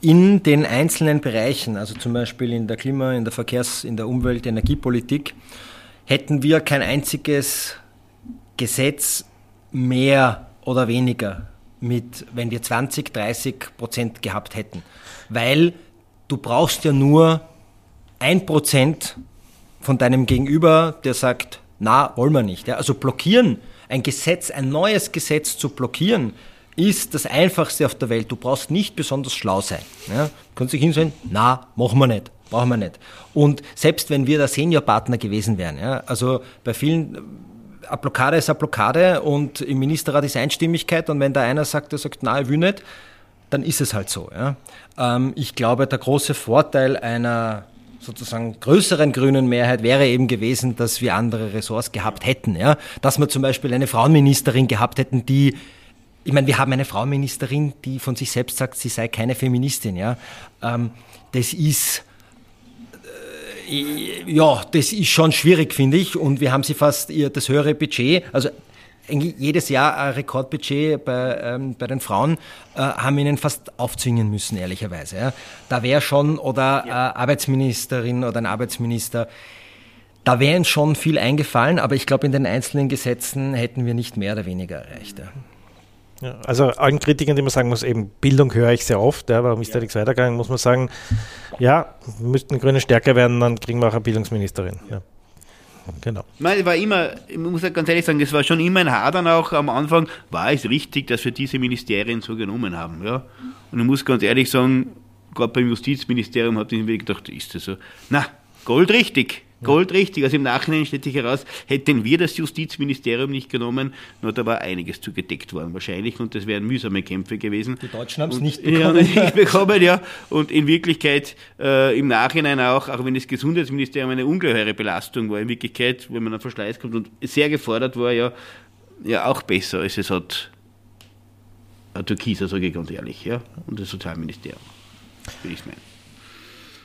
in den einzelnen Bereichen, also zum Beispiel in der Klima-, in der Verkehrs-, in der Umwelt-, Energiepolitik, hätten wir kein einziges Gesetz mehr oder weniger mit, wenn wir 20, 30 Prozent gehabt hätten. Weil du brauchst ja nur ein Prozent von deinem Gegenüber, der sagt, na, wollen wir nicht. Ja? Also blockieren, ein Gesetz, ein neues Gesetz zu blockieren, ist das einfachste auf der Welt. Du brauchst nicht besonders schlau sein. Ja? Du kannst dich hinsehen, na, machen wir nicht, brauchen wir nicht. Und selbst wenn wir der Seniorpartner gewesen wären, ja, also bei vielen, eine Blockade ist eine Blockade und im Ministerrat ist Einstimmigkeit und wenn da einer sagt, der sagt, na, ich will nicht, dann ist es halt so. Ja? Ähm, ich glaube, der große Vorteil einer sozusagen größeren grünen Mehrheit wäre eben gewesen, dass wir andere Ressorts gehabt hätten. Ja? Dass wir zum Beispiel eine Frauenministerin gehabt hätten, die ich meine, wir haben eine Frauenministerin, die von sich selbst sagt, sie sei keine Feministin. Ja? Ähm, das ist äh, ja, das ist schon schwierig, finde ich. Und wir haben sie fast ihr das höhere Budget, also jedes Jahr ein Rekordbudget bei, ähm, bei den Frauen, äh, haben ihnen fast aufzwingen müssen, ehrlicherweise. Ja. Da wäre schon, oder ja. äh, Arbeitsministerin oder ein Arbeitsminister, da wäre ihnen schon viel eingefallen, aber ich glaube, in den einzelnen Gesetzen hätten wir nicht mehr oder weniger erreicht. Ja. Ja, also allen Kritikern, die man sagen muss, eben Bildung höre ich sehr oft, ja, warum ist ja. da nichts weitergegangen, muss man sagen, ja, müssten Grüne stärker werden, dann kriegen wir auch eine Bildungsministerin. Ja. Genau. Ich war immer, ich muss ganz ehrlich sagen, es war schon immer ein Hadern auch am Anfang, war es richtig, dass wir diese Ministerien so genommen haben. Ja? Und ich muss ganz ehrlich sagen, gerade beim Justizministerium habe ich mir gedacht, ist das so? Na, goldrichtig. Goldrichtig. Also im Nachhinein stellt sich heraus, hätten wir das Justizministerium nicht genommen, nur da war einiges zugedeckt worden wahrscheinlich und das wären mühsame Kämpfe gewesen. Die Deutschen haben es nicht bekommen. Ja, nicht bekommen, ja. Und in Wirklichkeit äh, im Nachhinein auch, auch wenn das Gesundheitsministerium eine ungeheure Belastung war, in Wirklichkeit, wenn man an Verschleiß kommt und sehr gefordert war, ja, ja auch besser, als es hat ein Türkiser, sage ich ganz ehrlich, ja, und das Sozialministerium, würde ich meinen.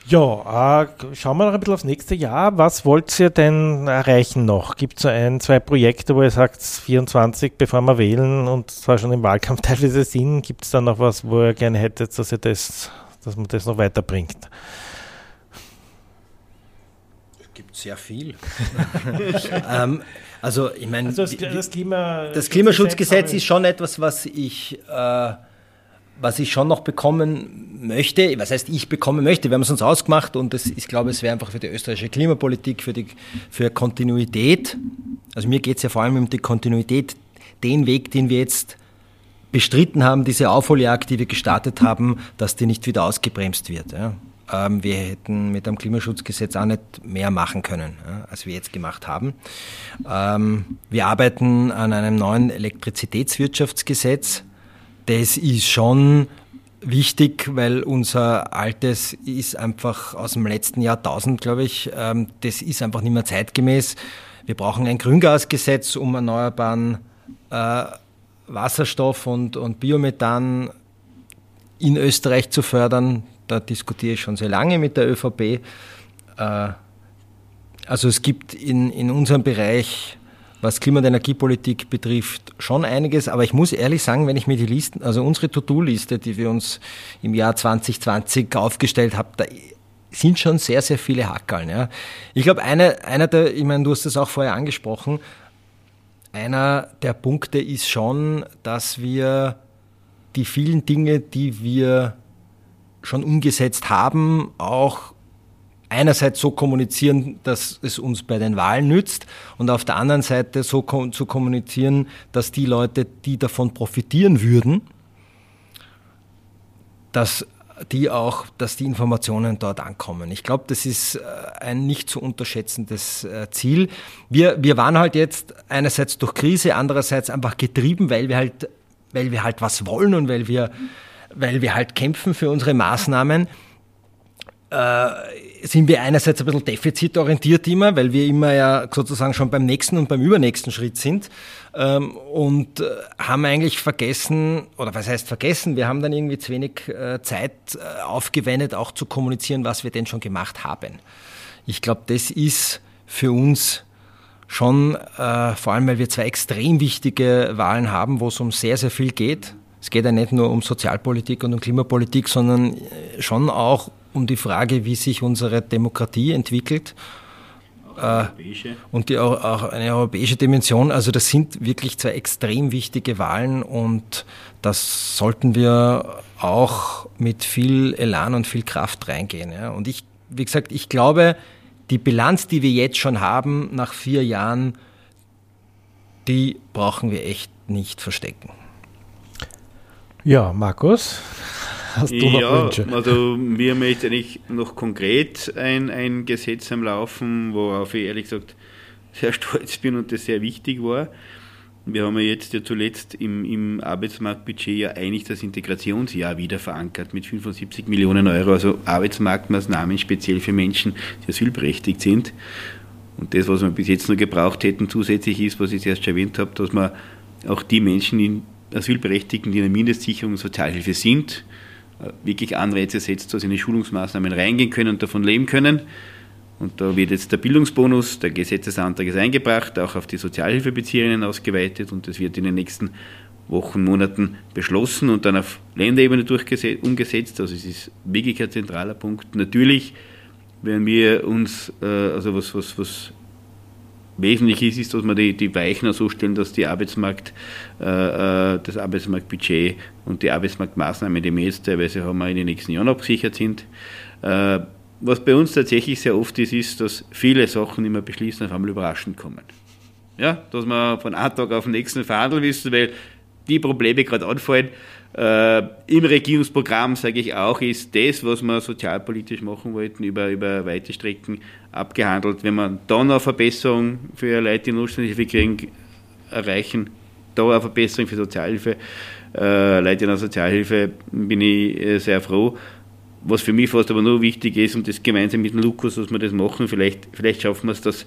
Ja, äh, schauen wir noch ein bisschen aufs nächste Jahr. Was wollt ihr denn erreichen noch? Gibt es so ein, zwei Projekte, wo ihr sagt, 24, bevor wir wählen und zwar schon im Wahlkampf teilweise sind, gibt es da noch was, wo ihr gerne hättet, dass ihr das, dass man das noch weiterbringt? Es gibt sehr viel. ähm, also ich meine, also das, das, Klima das Klimaschutzgesetz ist schon etwas, was ich äh, was ich schon noch bekommen möchte, was heißt ich bekommen möchte, wir haben es uns ausgemacht und das, ich glaube, es wäre einfach für die österreichische Klimapolitik, für, die, für Kontinuität, also mir geht es ja vor allem um die Kontinuität, den Weg, den wir jetzt bestritten haben, diese Aufholjagd, die wir gestartet haben, dass die nicht wieder ausgebremst wird. Ja. Ähm, wir hätten mit dem Klimaschutzgesetz auch nicht mehr machen können, ja, als wir jetzt gemacht haben. Ähm, wir arbeiten an einem neuen Elektrizitätswirtschaftsgesetz, das ist schon wichtig, weil unser altes ist einfach aus dem letzten Jahrtausend, glaube ich, ähm, das ist einfach nicht mehr zeitgemäß. Wir brauchen ein Grüngasgesetz, um erneuerbaren äh, Wasserstoff und, und Biomethan in Österreich zu fördern. Da diskutiere ich schon sehr lange mit der ÖVP. Äh, also es gibt in, in unserem Bereich was Klima- und Energiepolitik betrifft, schon einiges. Aber ich muss ehrlich sagen, wenn ich mir die Listen, also unsere To-Do-Liste, die wir uns im Jahr 2020 aufgestellt haben, da sind schon sehr, sehr viele Hackeln. Ja. Ich glaube, einer, einer der, ich meine, du hast das auch vorher angesprochen, einer der Punkte ist schon, dass wir die vielen Dinge, die wir schon umgesetzt haben, auch einerseits so kommunizieren, dass es uns bei den Wahlen nützt und auf der anderen Seite so zu kommunizieren, dass die Leute, die davon profitieren würden, dass die auch, dass die Informationen dort ankommen. Ich glaube, das ist äh, ein nicht zu unterschätzendes äh, Ziel. Wir, wir waren halt jetzt einerseits durch Krise, andererseits einfach getrieben, weil wir halt, weil wir halt was wollen und weil wir, weil wir halt kämpfen für unsere Maßnahmen äh, sind wir einerseits ein bisschen defizitorientiert immer, weil wir immer ja sozusagen schon beim nächsten und beim übernächsten Schritt sind ähm, und äh, haben eigentlich vergessen, oder was heißt vergessen, wir haben dann irgendwie zu wenig äh, Zeit äh, aufgewendet, auch zu kommunizieren, was wir denn schon gemacht haben. Ich glaube, das ist für uns schon, äh, vor allem weil wir zwei extrem wichtige Wahlen haben, wo es um sehr, sehr viel geht. Es geht ja nicht nur um Sozialpolitik und um Klimapolitik, sondern äh, schon auch um die Frage, wie sich unsere Demokratie entwickelt. Äh, und die, auch eine europäische Dimension. Also das sind wirklich zwei extrem wichtige Wahlen und das sollten wir auch mit viel Elan und viel Kraft reingehen. Ja. Und ich, wie gesagt, ich glaube, die Bilanz, die wir jetzt schon haben nach vier Jahren, die brauchen wir echt nicht verstecken. Ja, Markus, Hast du noch ja, Wünsche? Also wir haben jetzt eigentlich noch konkret ein, ein Gesetz am Laufen, worauf ich ehrlich gesagt sehr stolz bin und das sehr wichtig war. Wir haben ja jetzt ja zuletzt im, im Arbeitsmarktbudget ja eigentlich das Integrationsjahr wieder verankert mit 75 Millionen Euro, also Arbeitsmarktmaßnahmen speziell für Menschen, die asylberechtigt sind. Und das, was wir bis jetzt nur gebraucht hätten, zusätzlich ist, was ich erst schon erwähnt habe, dass man auch die Menschen, in Asylberechtigten, die in der Mindestsicherung und Sozialhilfe sind, wirklich Anreize setzt, dass sie in die Schulungsmaßnahmen reingehen können und davon leben können. Und da wird jetzt der Bildungsbonus, der Gesetzesantrag ist eingebracht, auch auf die Sozialhilfebezieherinnen ausgeweitet und das wird in den nächsten Wochen, Monaten beschlossen und dann auf Länderebene umgesetzt. Also es ist wirklich ein zentraler Punkt. Natürlich werden wir uns, äh, also was, was, was wesentlich ist, ist, dass wir die, die Weichen so stellen, dass die Arbeitsmarkt, äh, äh, das Arbeitsmarktbudget und die Arbeitsmarktmaßnahmen, die wir jetzt teilweise haben, in den nächsten Jahren abgesichert sind. Äh, was bei uns tatsächlich sehr oft ist, ist, dass viele Sachen immer beschließen, auf einmal überraschend kommen. Ja, dass wir von einem Tag auf den nächsten verhandeln müssen, weil die Probleme gerade anfallen. Äh, Im Regierungsprogramm, sage ich auch, ist das, was wir sozialpolitisch machen wollten, über, über weite Strecken abgehandelt. Wenn wir dann eine Verbesserung für Leute, die Notstandshilfe kriegen, erreichen, da eine Verbesserung für Sozialhilfe, äh, Leute in der Sozialhilfe, bin ich äh, sehr froh. Was für mich fast aber nur wichtig ist, und das gemeinsam mit dem Lukas, dass wir das machen, vielleicht, vielleicht schaffen wir es, dass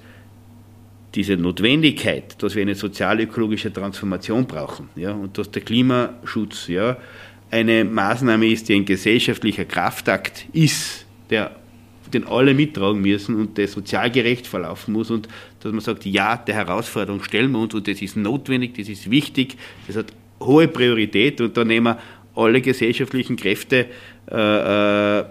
diese Notwendigkeit, dass wir eine sozialökologische Transformation brauchen ja, und dass der Klimaschutz ja, eine Maßnahme ist, die ein gesellschaftlicher Kraftakt ist, der den alle mittragen müssen und der sozial gerecht verlaufen muss und dass man sagt, ja, der Herausforderung stellen wir uns und das ist notwendig, das ist wichtig, das hat hohe Priorität und da nehmen wir alle gesellschaftlichen Kräfte, äh, äh,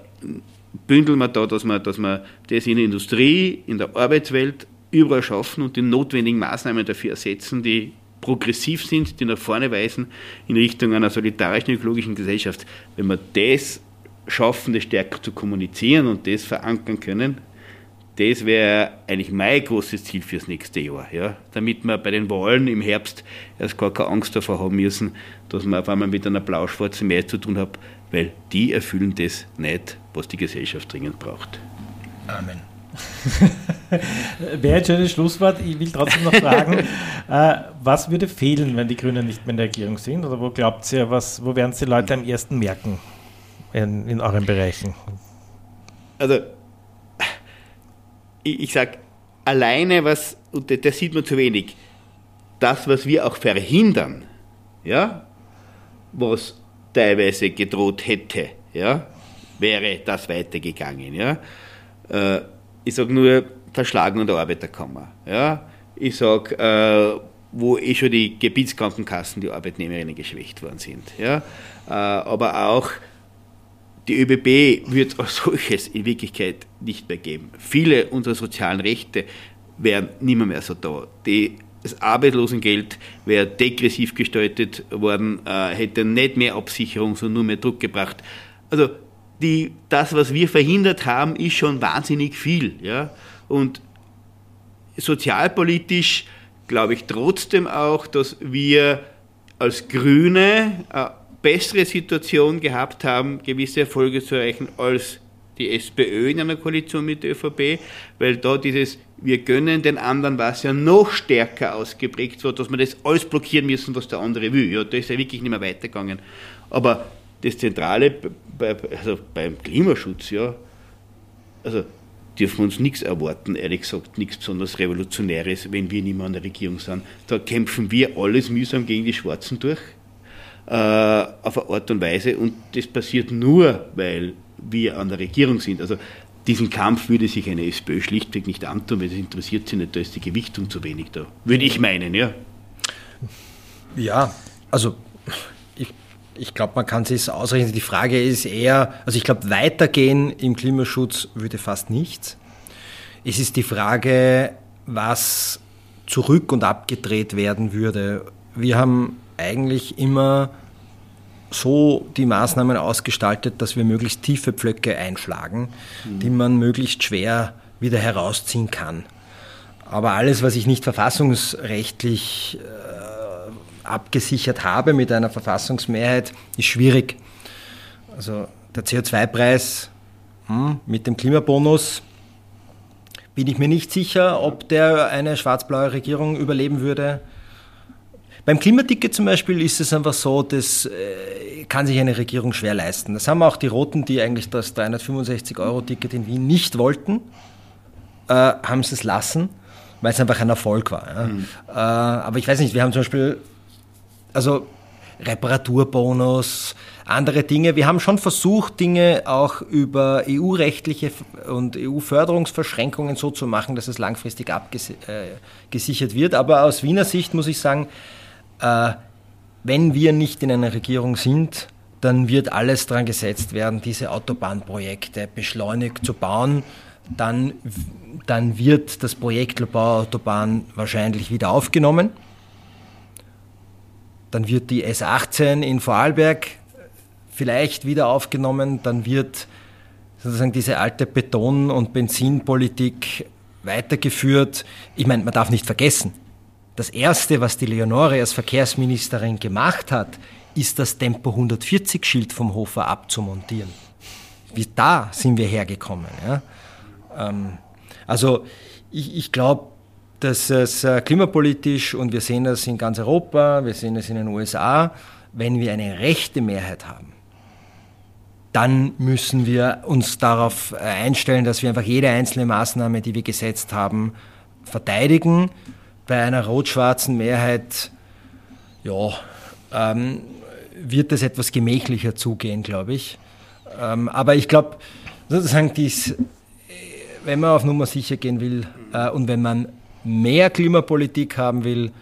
bündeln wir da, dass wir, dass wir das in der Industrie, in der Arbeitswelt überall schaffen und die notwendigen Maßnahmen dafür ersetzen, die progressiv sind, die nach vorne weisen in Richtung einer solidarischen ökologischen Gesellschaft. Wenn wir das schaffen, das stärker zu kommunizieren und das verankern können, das wäre eigentlich mein großes Ziel fürs nächste Jahr. Ja? Damit wir bei den Wahlen im Herbst erst gar keine Angst davor haben müssen, dass wir auf einmal mit einer blau-schwarzen Mehrheit zu tun haben, weil die erfüllen das nicht, was die Gesellschaft dringend braucht. Amen. Wäre ein schönes Schlusswort. Ich will trotzdem noch fragen, äh, was würde fehlen, wenn die Grünen nicht mehr in der Regierung sind? Oder wo glaubt ihr, was, wo werden es die Leute am ersten merken in, in euren Bereichen? Also, ich, ich sage, alleine was, und das sieht man zu wenig, das, was wir auch verhindern, ja, was teilweise gedroht hätte, ja, wäre das weitergegangen, ja. Äh, ich sage nur Verschlagung der Arbeiterkammer, ja. Ich sage, äh, wo eh schon die Gebietskrankenkassen, die Arbeitnehmerinnen geschwächt worden sind, ja. Äh, aber auch die ÖBB wird solches in Wirklichkeit nicht mehr geben. Viele unserer sozialen Rechte wären nimmer mehr so da. Die, das Arbeitslosengeld wäre degressiv gestaltet worden, äh, hätte nicht mehr Absicherung, sondern nur mehr Druck gebracht. Also die, das, was wir verhindert haben, ist schon wahnsinnig viel. Ja? Und sozialpolitisch glaube ich trotzdem auch, dass wir als Grüne äh, bessere Situation gehabt haben, gewisse Erfolge zu erreichen als die SPÖ in einer Koalition mit der ÖVP, weil da dieses wir gönnen den anderen was ja noch stärker ausgeprägt war, dass wir das alles blockieren müssen, was der andere will. Ja, da ist ja wirklich nicht mehr weitergegangen. Aber das Zentrale bei, also beim Klimaschutz, ja, also dürfen wir uns nichts erwarten, ehrlich gesagt, nichts besonders Revolutionäres, wenn wir nicht mehr an der Regierung sind. Da kämpfen wir alles mühsam gegen die Schwarzen durch äh, auf eine Art und Weise. Und das passiert nur, weil wir an der Regierung sind. Also diesen Kampf würde sich eine SPÖ schlichtweg nicht antun, weil das interessiert sie nicht, da ist die Gewichtung zu wenig da. Würde ich meinen, ja. Ja, also ich, ich glaube, man kann es ausrechnen. Die Frage ist eher, also ich glaube, weitergehen im Klimaschutz würde fast nichts. Es ist die Frage, was zurück und abgedreht werden würde. Wir haben eigentlich immer so die Maßnahmen ausgestaltet, dass wir möglichst tiefe Pflöcke einschlagen, mhm. die man möglichst schwer wieder herausziehen kann. Aber alles, was ich nicht verfassungsrechtlich äh, abgesichert habe mit einer Verfassungsmehrheit, ist schwierig. Also der CO2-Preis hm, mit dem Klimabonus bin ich mir nicht sicher, ob der eine schwarz-blaue Regierung überleben würde. Beim Klimaticket zum Beispiel ist es einfach so, das äh, kann sich eine Regierung schwer leisten. Das haben auch die Roten, die eigentlich das 365-Euro-Ticket in Wien nicht wollten, äh, haben sie es lassen, weil es einfach ein Erfolg war. Ja. Mhm. Äh, aber ich weiß nicht, wir haben zum Beispiel, also Reparaturbonus, andere Dinge. Wir haben schon versucht, Dinge auch über EU-rechtliche und EU-Förderungsverschränkungen so zu machen, dass es langfristig abgesichert wird. Aber aus Wiener Sicht muss ich sagen, äh, wenn wir nicht in einer Regierung sind, dann wird alles daran gesetzt werden, diese Autobahnprojekte beschleunigt zu bauen. Dann, dann wird das Projekt Lobau-Autobahn wahrscheinlich wieder aufgenommen. Dann wird die S18 in Vorarlberg vielleicht wieder aufgenommen. Dann wird sozusagen diese alte Beton- und Benzinpolitik weitergeführt. Ich meine, man darf nicht vergessen, das Erste, was die Leonore als Verkehrsministerin gemacht hat, ist das Tempo 140-Schild vom Hofer abzumontieren. Wie da sind wir hergekommen. Ja? Ähm, also ich, ich glaube, dass es äh, klimapolitisch, und wir sehen das in ganz Europa, wir sehen es in den USA, wenn wir eine rechte Mehrheit haben, dann müssen wir uns darauf äh, einstellen, dass wir einfach jede einzelne Maßnahme, die wir gesetzt haben, verteidigen bei einer rot-schwarzen Mehrheit, ja, ähm, wird es etwas gemächlicher zugehen, glaube ich. Ähm, aber ich glaube, sozusagen, dies, wenn man auf Nummer sicher gehen will äh, und wenn man mehr Klimapolitik haben will,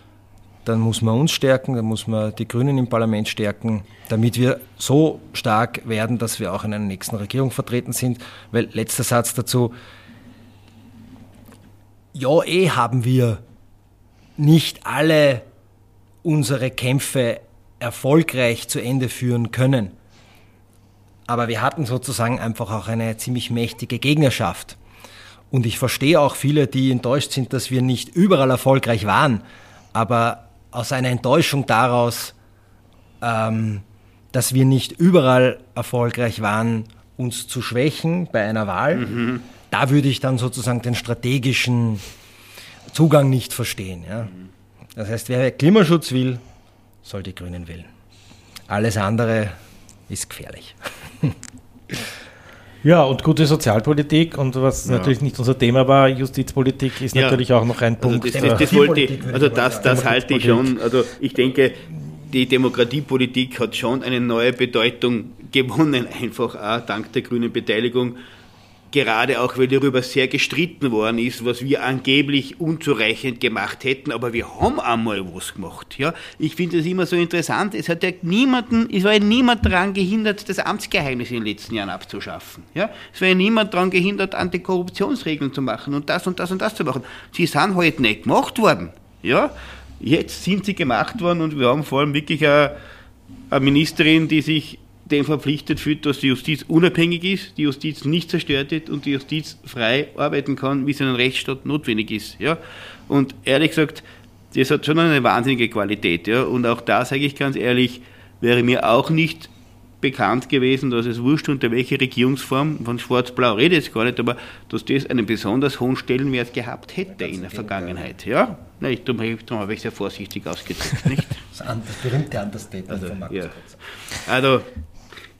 dann muss man uns stärken, dann muss man die Grünen im Parlament stärken, damit wir so stark werden, dass wir auch in einer nächsten Regierung vertreten sind. Weil letzter Satz dazu, ja, eh haben wir nicht alle unsere Kämpfe erfolgreich zu Ende führen können. Aber wir hatten sozusagen einfach auch eine ziemlich mächtige Gegnerschaft. Und ich verstehe auch viele, die enttäuscht sind, dass wir nicht überall erfolgreich waren. Aber aus einer Enttäuschung daraus, ähm, dass wir nicht überall erfolgreich waren, uns zu schwächen bei einer Wahl, mhm. da würde ich dann sozusagen den strategischen Zugang nicht verstehen. Ja. Das heißt, wer Klimaschutz will, soll die Grünen wählen. Alles andere ist gefährlich. Ja, und gute Sozialpolitik und was ja. natürlich nicht unser Thema war, Justizpolitik ist ja. natürlich auch noch ein also Punkt. Das, das, das wollte, also das, das halte ich schon, also ich denke, die Demokratiepolitik hat schon eine neue Bedeutung gewonnen, einfach auch dank der grünen Beteiligung gerade auch, weil darüber sehr gestritten worden ist, was wir angeblich unzureichend gemacht hätten, aber wir haben einmal was gemacht. Ja? Ich finde das immer so interessant, es hat ja niemanden, es war ja niemand daran gehindert, das Amtsgeheimnis in den letzten Jahren abzuschaffen. Ja? Es war ja niemand daran gehindert, Antikorruptionsregeln zu machen und das und das und das zu machen. Sie sind halt nicht gemacht worden. Ja? Jetzt sind sie gemacht worden und wir haben vor allem wirklich eine, eine Ministerin, die sich dem verpflichtet fühlt, dass die Justiz unabhängig ist, die Justiz nicht zerstört wird und die Justiz frei arbeiten kann, wie es in einem Rechtsstaat notwendig ist. Ja? Und ehrlich gesagt, das hat schon eine wahnsinnige Qualität. Ja? Und auch da sage ich ganz ehrlich, wäre mir auch nicht bekannt gewesen, dass es wurscht unter welche Regierungsform, von Schwarz-Blau rede ich jetzt gar nicht, aber dass das einen besonders hohen Stellenwert gehabt hätte in der Vergangenheit. Ja? Nein, ich darum habe ich sehr vorsichtig ausgedrückt. Nicht? Das, berühmte Understatement also, von Markus ja. Also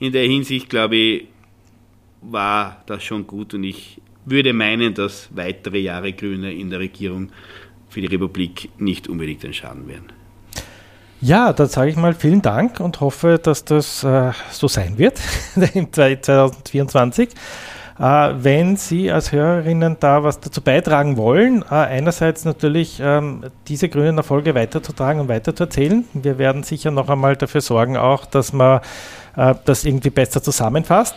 in der Hinsicht, glaube ich, war das schon gut und ich würde meinen, dass weitere Jahre Grüne in der Regierung für die Republik nicht unbedingt ein Schaden wären. Ja, dann sage ich mal vielen Dank und hoffe, dass das äh, so sein wird im 2024. Äh, wenn Sie als Hörerinnen da was dazu beitragen wollen, äh, einerseits natürlich ähm, diese grünen Erfolge weiterzutragen und weiterzuerzählen. Wir werden sicher noch einmal dafür sorgen, auch, dass man äh, das irgendwie besser zusammenfasst.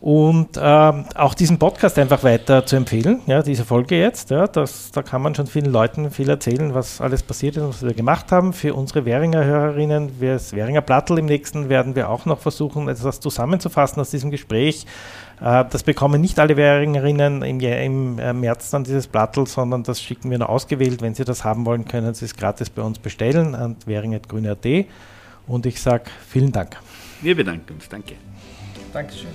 Und ähm, auch diesen Podcast einfach weiter zu empfehlen, ja, diese Folge jetzt, ja, das, da kann man schon vielen Leuten viel erzählen, was alles passiert ist und was wir gemacht haben. Für unsere Währinger Hörerinnen, das Währinger Plattel im nächsten werden wir auch noch versuchen, etwas zusammenzufassen aus diesem Gespräch. Äh, das bekommen nicht alle Währingerinnen im, im äh, März dann dieses Plattel, sondern das schicken wir nur ausgewählt. Wenn Sie das haben wollen, können Sie es gratis bei uns bestellen an währing.grüne.at. Und ich sage vielen Dank. Wir bedanken uns. Danke. Dankeschön.